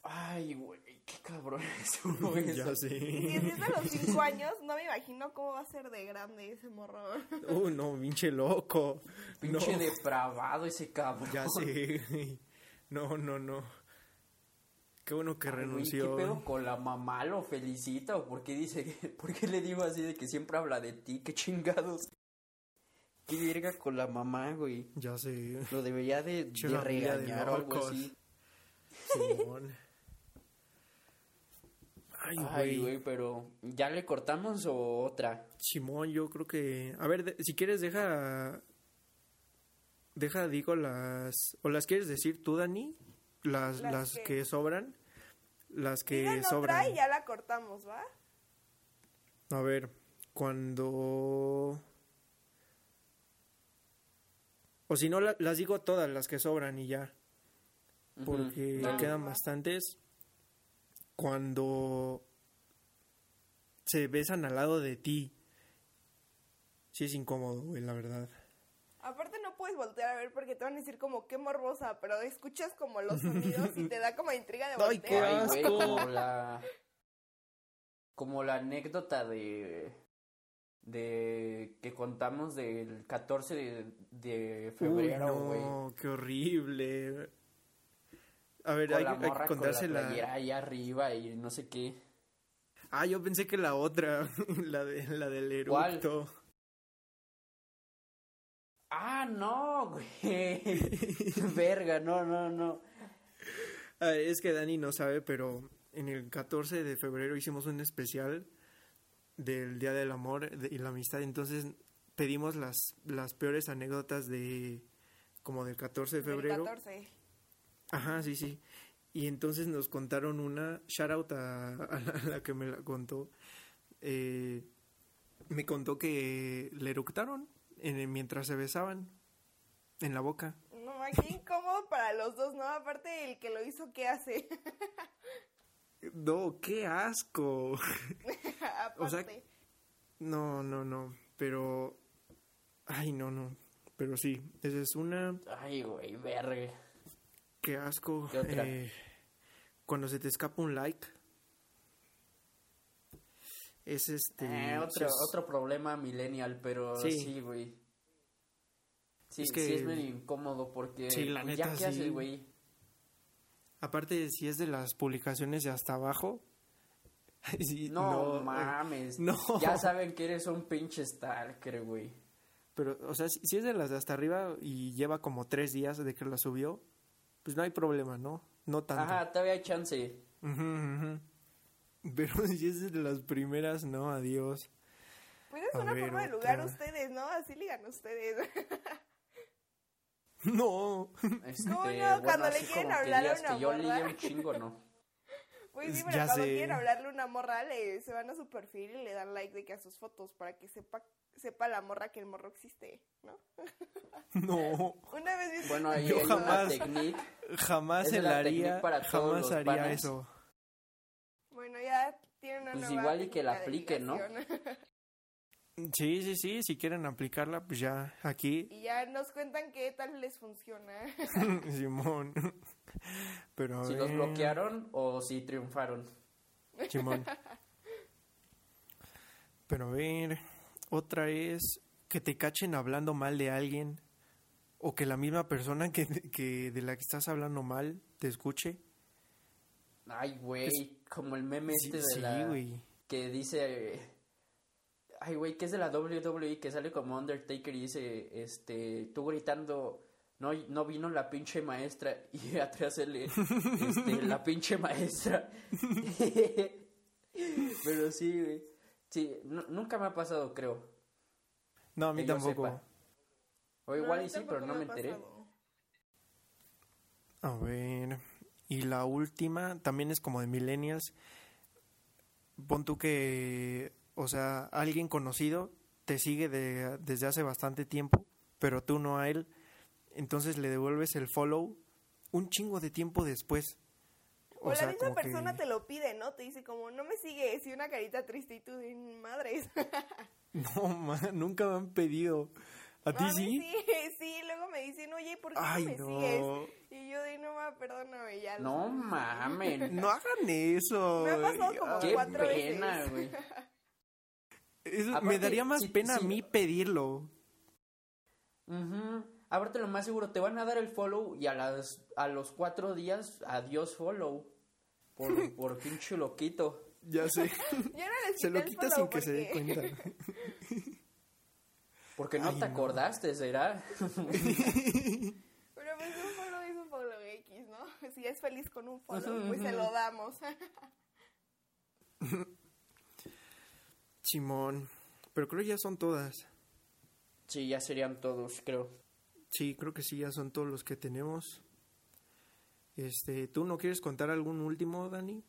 [SPEAKER 2] Ay, güey, qué cabrón [LAUGHS] estuvo eso.
[SPEAKER 1] Ya
[SPEAKER 3] Si
[SPEAKER 1] sé.
[SPEAKER 3] es de los cinco años, no me imagino cómo va a ser de grande ese morro.
[SPEAKER 1] Uh, no, pinche loco.
[SPEAKER 2] Pinche
[SPEAKER 1] no,
[SPEAKER 2] depravado ese cabrón.
[SPEAKER 1] Ya sé. No, no, no. Qué bueno que
[SPEAKER 2] Ay,
[SPEAKER 1] renunció.
[SPEAKER 2] ¿Qué pedo con la mamá? ¿Lo felicita o por qué dice que- por qué le digo así de que siempre habla de ti? ¿Qué chingados? ¿Qué verga con la mamá, güey?
[SPEAKER 1] Ya sé.
[SPEAKER 2] Lo debería de, [LAUGHS] regañar o algo así.
[SPEAKER 1] Simón. Ay,
[SPEAKER 2] Ay,
[SPEAKER 1] güey.
[SPEAKER 2] güey, pero ¿ya le cortamos o otra?
[SPEAKER 1] Simón, yo creo que. A ver, de- si quieres, deja. Deja, digo, las. ¿O las quieres decir tú, Dani? Las,
[SPEAKER 3] Las
[SPEAKER 1] las
[SPEAKER 3] que-
[SPEAKER 1] que... sobran. Las que
[SPEAKER 3] Digan
[SPEAKER 1] sobran.
[SPEAKER 3] otra y ya la cortamos, ¿va?
[SPEAKER 1] A ver, cuando... O si no, la- las digo todas las que sobran y ya. Porque quedan bastantes. Cuando se besan al lado de ti. Sí es incómodo, güey, la verdad.
[SPEAKER 3] Aparte no puedes voltear a ver porque te van a decir como qué morbosa, pero escuchas como los sonidos y te da como intriga de [LAUGHS]
[SPEAKER 1] Ay, qué
[SPEAKER 3] voltear.
[SPEAKER 2] Ay, güey,
[SPEAKER 1] asco.
[SPEAKER 2] como la. Como la anécdota de. De. Que contamos del 14 de, de febrero, güey.
[SPEAKER 1] no, qué horrible. A ver,
[SPEAKER 2] Con
[SPEAKER 1] hay,
[SPEAKER 2] la
[SPEAKER 1] hay que
[SPEAKER 2] con la
[SPEAKER 1] contársela.
[SPEAKER 2] playera ahí arriba y no sé qué.
[SPEAKER 1] Ah, yo pensé que la otra, [LAUGHS] la, de, la del
[SPEAKER 2] ¿Cuál?
[SPEAKER 1] eructo.
[SPEAKER 2] Ah, no, güey. [LAUGHS] Verga, no, no, no.
[SPEAKER 1] Ah, es que Dani no sabe, pero en el 14 de febrero hicimos un especial del Día del Amor y la Amistad. Entonces pedimos las, las peores anécdotas de como del 14 de
[SPEAKER 3] Del
[SPEAKER 1] febrero.
[SPEAKER 3] 14.
[SPEAKER 1] Ajá, sí, sí. Y entonces nos contaron una shout out a, a la, a la que me la contó. Eh, me contó que le eructaron en- mientras se besaban en la boca.
[SPEAKER 3] No, qué incómodo para los dos, ¿no? Aparte, el que lo hizo, ¿qué hace? [LAUGHS]
[SPEAKER 1] No, qué asco.
[SPEAKER 3] Aparte. [LAUGHS]
[SPEAKER 1] O sea, No, no, no. Pero. Ay, no, no. Pero sí, esa es una.
[SPEAKER 2] Ay, güey, verga.
[SPEAKER 1] Qué asco.
[SPEAKER 2] ¿Qué otra?
[SPEAKER 1] Eh, cuando se te escapa un like. Es este.
[SPEAKER 2] Eh, otro,
[SPEAKER 1] es-
[SPEAKER 2] otro problema millennial, pero
[SPEAKER 1] Sí.
[SPEAKER 2] sí, güey. Sí,
[SPEAKER 1] Es que-
[SPEAKER 2] sí es medio incómodo porque...
[SPEAKER 1] Sí, la
[SPEAKER 2] pues,
[SPEAKER 1] neta,
[SPEAKER 2] ¿Ya qué
[SPEAKER 1] sí.
[SPEAKER 2] haces, güey?
[SPEAKER 1] Aparte, si es de las publicaciones de hasta abajo. [LAUGHS] sí,
[SPEAKER 2] No,
[SPEAKER 1] eh,
[SPEAKER 2] mames.
[SPEAKER 1] no.
[SPEAKER 2] Ya saben que eres un pinche stalker, güey.
[SPEAKER 1] Pero, o sea, si, es de las de hasta arriba y lleva como tres días de que la subió, pues no hay problema, ¿no? No tanto.
[SPEAKER 2] Ajá, todavía hay chance.
[SPEAKER 1] Pero [LAUGHS] si es de las primeras, no, adiós.
[SPEAKER 3] Pues es
[SPEAKER 1] A
[SPEAKER 3] una
[SPEAKER 1] ver,
[SPEAKER 3] forma de lugar
[SPEAKER 1] otra.
[SPEAKER 3] ustedes, ¿no? Así ligan ustedes. [LAUGHS] [LAUGHS]
[SPEAKER 1] No.
[SPEAKER 2] Este,
[SPEAKER 3] ¿Cómo no?
[SPEAKER 2] bueno,
[SPEAKER 3] Cuando le quieren hablar a una
[SPEAKER 2] que yo
[SPEAKER 3] morra.
[SPEAKER 2] un chingo, ¿no? [LAUGHS]
[SPEAKER 3] Pues sí,
[SPEAKER 1] Ya
[SPEAKER 3] pero cuando
[SPEAKER 1] sé.
[SPEAKER 3] quieren hablarle a una morra, le, se van a su perfil y le dan like de que a sus fotos para que sepa sepa la morra que el morro existe, ¿no? [LAUGHS]
[SPEAKER 1] No.
[SPEAKER 3] Una vez
[SPEAKER 2] Bueno, ahí
[SPEAKER 1] Yo jamás-
[SPEAKER 2] técnica.
[SPEAKER 1] Jamás
[SPEAKER 2] técnica
[SPEAKER 1] haría.
[SPEAKER 2] para
[SPEAKER 1] Jamás haría
[SPEAKER 2] panas.
[SPEAKER 1] eso.
[SPEAKER 3] Bueno, ya tiene una
[SPEAKER 2] Pues
[SPEAKER 3] nueva
[SPEAKER 2] igual y que la apliquen, ¿no?
[SPEAKER 1] Sí, sí, sí. Si quieren aplicarla, pues ya aquí.
[SPEAKER 3] y ya nos cuentan qué tal les funciona. [LAUGHS]
[SPEAKER 1] Simón. Pero a
[SPEAKER 2] Si
[SPEAKER 1] ver.
[SPEAKER 2] los bloquearon o si triunfaron.
[SPEAKER 1] Simón. Pero a ver. Otra es que te cachen hablando mal de alguien. O que la misma persona que, que de la que estás hablando mal te escuche.
[SPEAKER 2] Ay, güey, como el meme
[SPEAKER 1] Sí,
[SPEAKER 2] este de
[SPEAKER 1] sí,
[SPEAKER 2] la...
[SPEAKER 1] güey.
[SPEAKER 2] que dice... Ay, güey, que es de la WWE, que sale como Undertaker y dice, este, tú gritando, no, no vino la pinche maestra, [LAUGHS] y atrás sale, este, la pinche maestra. [LAUGHS] Pero sí, güey. Sí, nu- nunca me ha pasado, creo.
[SPEAKER 1] No, a mí tampoco.
[SPEAKER 2] sepa. O igual y sí, pero no me
[SPEAKER 3] ha
[SPEAKER 2] enteré.
[SPEAKER 1] A ver. Y la última también es como de millennials. Pon tú que, o sea, alguien conocido te sigue de- desde hace bastante tiempo, pero tú no a él. Entonces le devuelves el follow un chingo de tiempo después.
[SPEAKER 3] O, la misma
[SPEAKER 1] como que-
[SPEAKER 3] persona te lo pide, ¿no? Te dice como, no me sigues, y una carita triste y tú de madres. [LAUGHS]
[SPEAKER 1] No, man, nunca me han pedido. ¿A ti sí?
[SPEAKER 3] sí? [LAUGHS] Sí, luego me dicen, oye, ¿por qué
[SPEAKER 1] Ay,
[SPEAKER 3] no me
[SPEAKER 1] no.
[SPEAKER 3] sigues? Y yo de, no, ma, perdóname, ya.
[SPEAKER 2] No
[SPEAKER 3] siento".
[SPEAKER 2] mames.
[SPEAKER 1] No hagan eso.
[SPEAKER 3] Me ha pasado como
[SPEAKER 2] Qué
[SPEAKER 3] cuatro
[SPEAKER 2] pena,
[SPEAKER 3] veces. [LAUGHS]
[SPEAKER 1] me daría más
[SPEAKER 2] sí,
[SPEAKER 1] pena
[SPEAKER 2] sí.
[SPEAKER 1] a mí pedirlo.
[SPEAKER 2] Ujú. Aparte, lo más seguro, te van a dar el follow y a, las, a los cuatro días, adiós follow. Por, [LAUGHS] por pinche loquito.
[SPEAKER 1] Ya sé. [LAUGHS]
[SPEAKER 3] Yo no les
[SPEAKER 1] Se lo quita sin que se dé cuenta. [LAUGHS]
[SPEAKER 2] Porque no
[SPEAKER 1] Ay,
[SPEAKER 2] te
[SPEAKER 1] no.
[SPEAKER 2] acordaste, ¿será?
[SPEAKER 3] Pero pues un follow es un follow X, ¿no? Si es feliz con un follow, pues se lo damos.
[SPEAKER 1] Simón. Pero creo que ya son todas.
[SPEAKER 2] Sí, ya serían todos, creo.
[SPEAKER 1] Sí, creo que sí, ya son todos los que tenemos. Este, ¿tú no quieres contar algún último, Dani?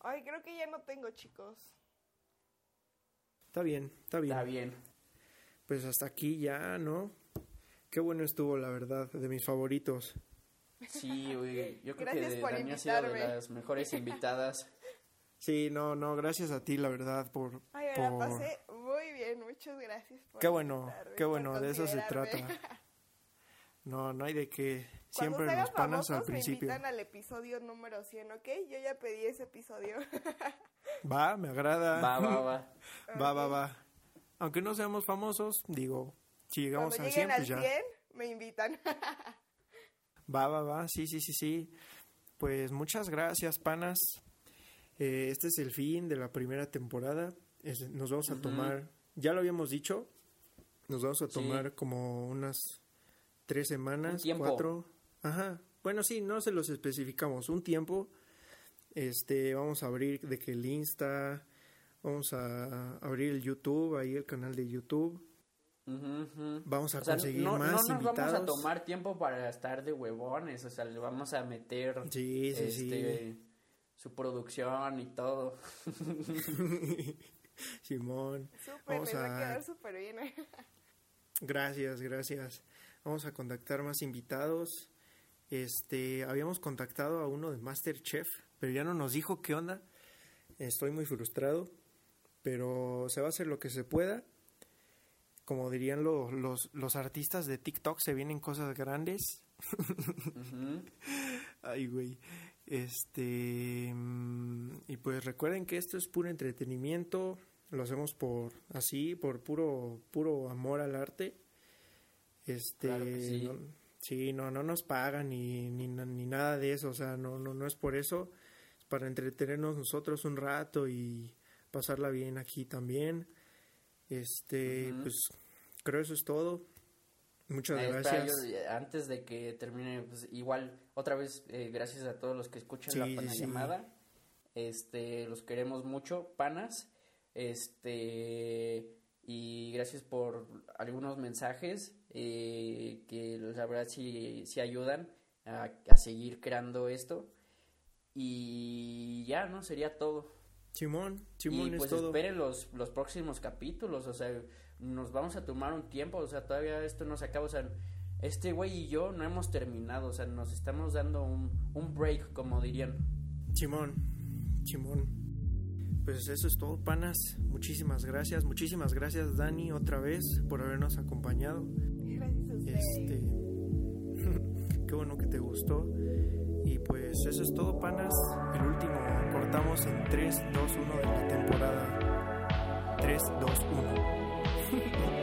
[SPEAKER 3] Ay, creo que ya no tengo, chicos.
[SPEAKER 1] Está bien, está bien.
[SPEAKER 2] Está bien.
[SPEAKER 1] Pues hasta aquí ya, ¿no? Qué bueno estuvo, la verdad, de mis favoritos.
[SPEAKER 2] Sí, güey. Yo creo
[SPEAKER 3] Gracias
[SPEAKER 2] que de
[SPEAKER 3] por
[SPEAKER 2] Dani ha sido de las mejores invitadas. [LAUGHS]
[SPEAKER 1] Sí, no, no, gracias a ti, la verdad, por...
[SPEAKER 3] Ay, la
[SPEAKER 1] por-
[SPEAKER 3] pasé muy bien, muchas gracias por
[SPEAKER 1] Qué bueno, qué bueno, de eso se trata. [LAUGHS] No, no hay de qué.
[SPEAKER 3] Cuando
[SPEAKER 1] Siempre
[SPEAKER 3] hagan
[SPEAKER 1] los panas al
[SPEAKER 3] famosos,
[SPEAKER 1] principio.
[SPEAKER 3] Me invitan al episodio número 100, ¿ok? Yo ya pedí ese episodio.
[SPEAKER 1] Va, me agrada.
[SPEAKER 2] Va, va, va. [LAUGHS]
[SPEAKER 1] Va, va, va. Aunque no seamos famosos, digo, si llegamos
[SPEAKER 3] Cuando
[SPEAKER 1] al
[SPEAKER 3] lleguen
[SPEAKER 1] 100,
[SPEAKER 3] al
[SPEAKER 1] pues ya.
[SPEAKER 3] 100, me invitan. [LAUGHS]
[SPEAKER 1] Va, va, va, sí, sí, sí, sí. Pues muchas gracias, panas. Eh, este es el fin de la primera temporada. Es- nos vamos a tomar, ya lo habíamos dicho, nos vamos a
[SPEAKER 2] Sí.
[SPEAKER 1] tomar como unas tres semanas,
[SPEAKER 2] Un
[SPEAKER 1] cuatro. Ajá. Bueno, sí, no se los especificamos. Un tiempo. Este, vamos a abrir de que el Insta, vamos a abrir el YouTube, ahí el canal de YouTube.
[SPEAKER 2] Ujú, ujú.
[SPEAKER 1] Vamos a
[SPEAKER 2] O sea,
[SPEAKER 1] conseguir
[SPEAKER 2] no,
[SPEAKER 1] más
[SPEAKER 2] no nos
[SPEAKER 1] invitados.
[SPEAKER 2] vamos a tomar tiempo para estar de huevones, o sea, le vamos a meter
[SPEAKER 1] Sí, sí,
[SPEAKER 2] este, su producción y todo. [LAUGHS]
[SPEAKER 1] Simón.
[SPEAKER 3] Súper,
[SPEAKER 1] Vamos
[SPEAKER 3] les va
[SPEAKER 1] a-
[SPEAKER 3] a quedar súper bien. [LAUGHS]
[SPEAKER 1] Gracias, gracias. Vamos a contactar más invitados. Este, habíamos contactado a uno de Masterchef, pero ya no nos dijo qué onda. Estoy muy frustrado, pero se va a hacer lo que se pueda. Como dirían lo- los, los artistas de TikTok, se vienen cosas grandes. [LAUGHS] Ay, güey. Este. mm, Y pues recuerden que esto es puro entretenimiento. Lo hacemos por así, por puro, puro amor al arte. Este.
[SPEAKER 2] Claro sí.
[SPEAKER 1] no- sí, no, no nos pagan ni, ni, ni nada de eso. O sea, no, no, no es por eso. Es para entretenernos nosotros un rato y pasarla bien aquí también. Este, pues creo eso es todo. Muchas
[SPEAKER 2] Eh, espera,
[SPEAKER 1] gracias.
[SPEAKER 2] yo, eh, antes de que termine, pues, igual, otra vez, eh, gracias a todos los que escuchan
[SPEAKER 1] Sí,
[SPEAKER 2] la pana
[SPEAKER 1] sí.
[SPEAKER 2] llamada. Este, los queremos mucho, panas. Este, y gracias por algunos mensajes eh, que la verdad sí, sí ayudan a, a seguir creando esto. Y ya, ¿no? Sería todo.
[SPEAKER 1] Simón, Simón
[SPEAKER 2] y
[SPEAKER 1] es
[SPEAKER 2] pues
[SPEAKER 1] todo.
[SPEAKER 2] esperen los, los próximos capítulos, o sea, nos vamos a tomar un tiempo, o sea, todavía esto no se acaba, o sea, este güey y yo no hemos terminado, o sea, nos estamos dando un, un break, como dirían.
[SPEAKER 1] Simón, Simón. Pues eso es todo, panas. Muchísimas gracias. Muchísimas gracias, Dani, otra vez por habernos acompañado.
[SPEAKER 3] Gracias a ustedes.
[SPEAKER 1] Este. [LAUGHS] Qué bueno que te gustó. Y pues eso es todo, panas. El último cortamos en 3, 2, 1 de la temporada. 3, Thank [LAUGHS] you.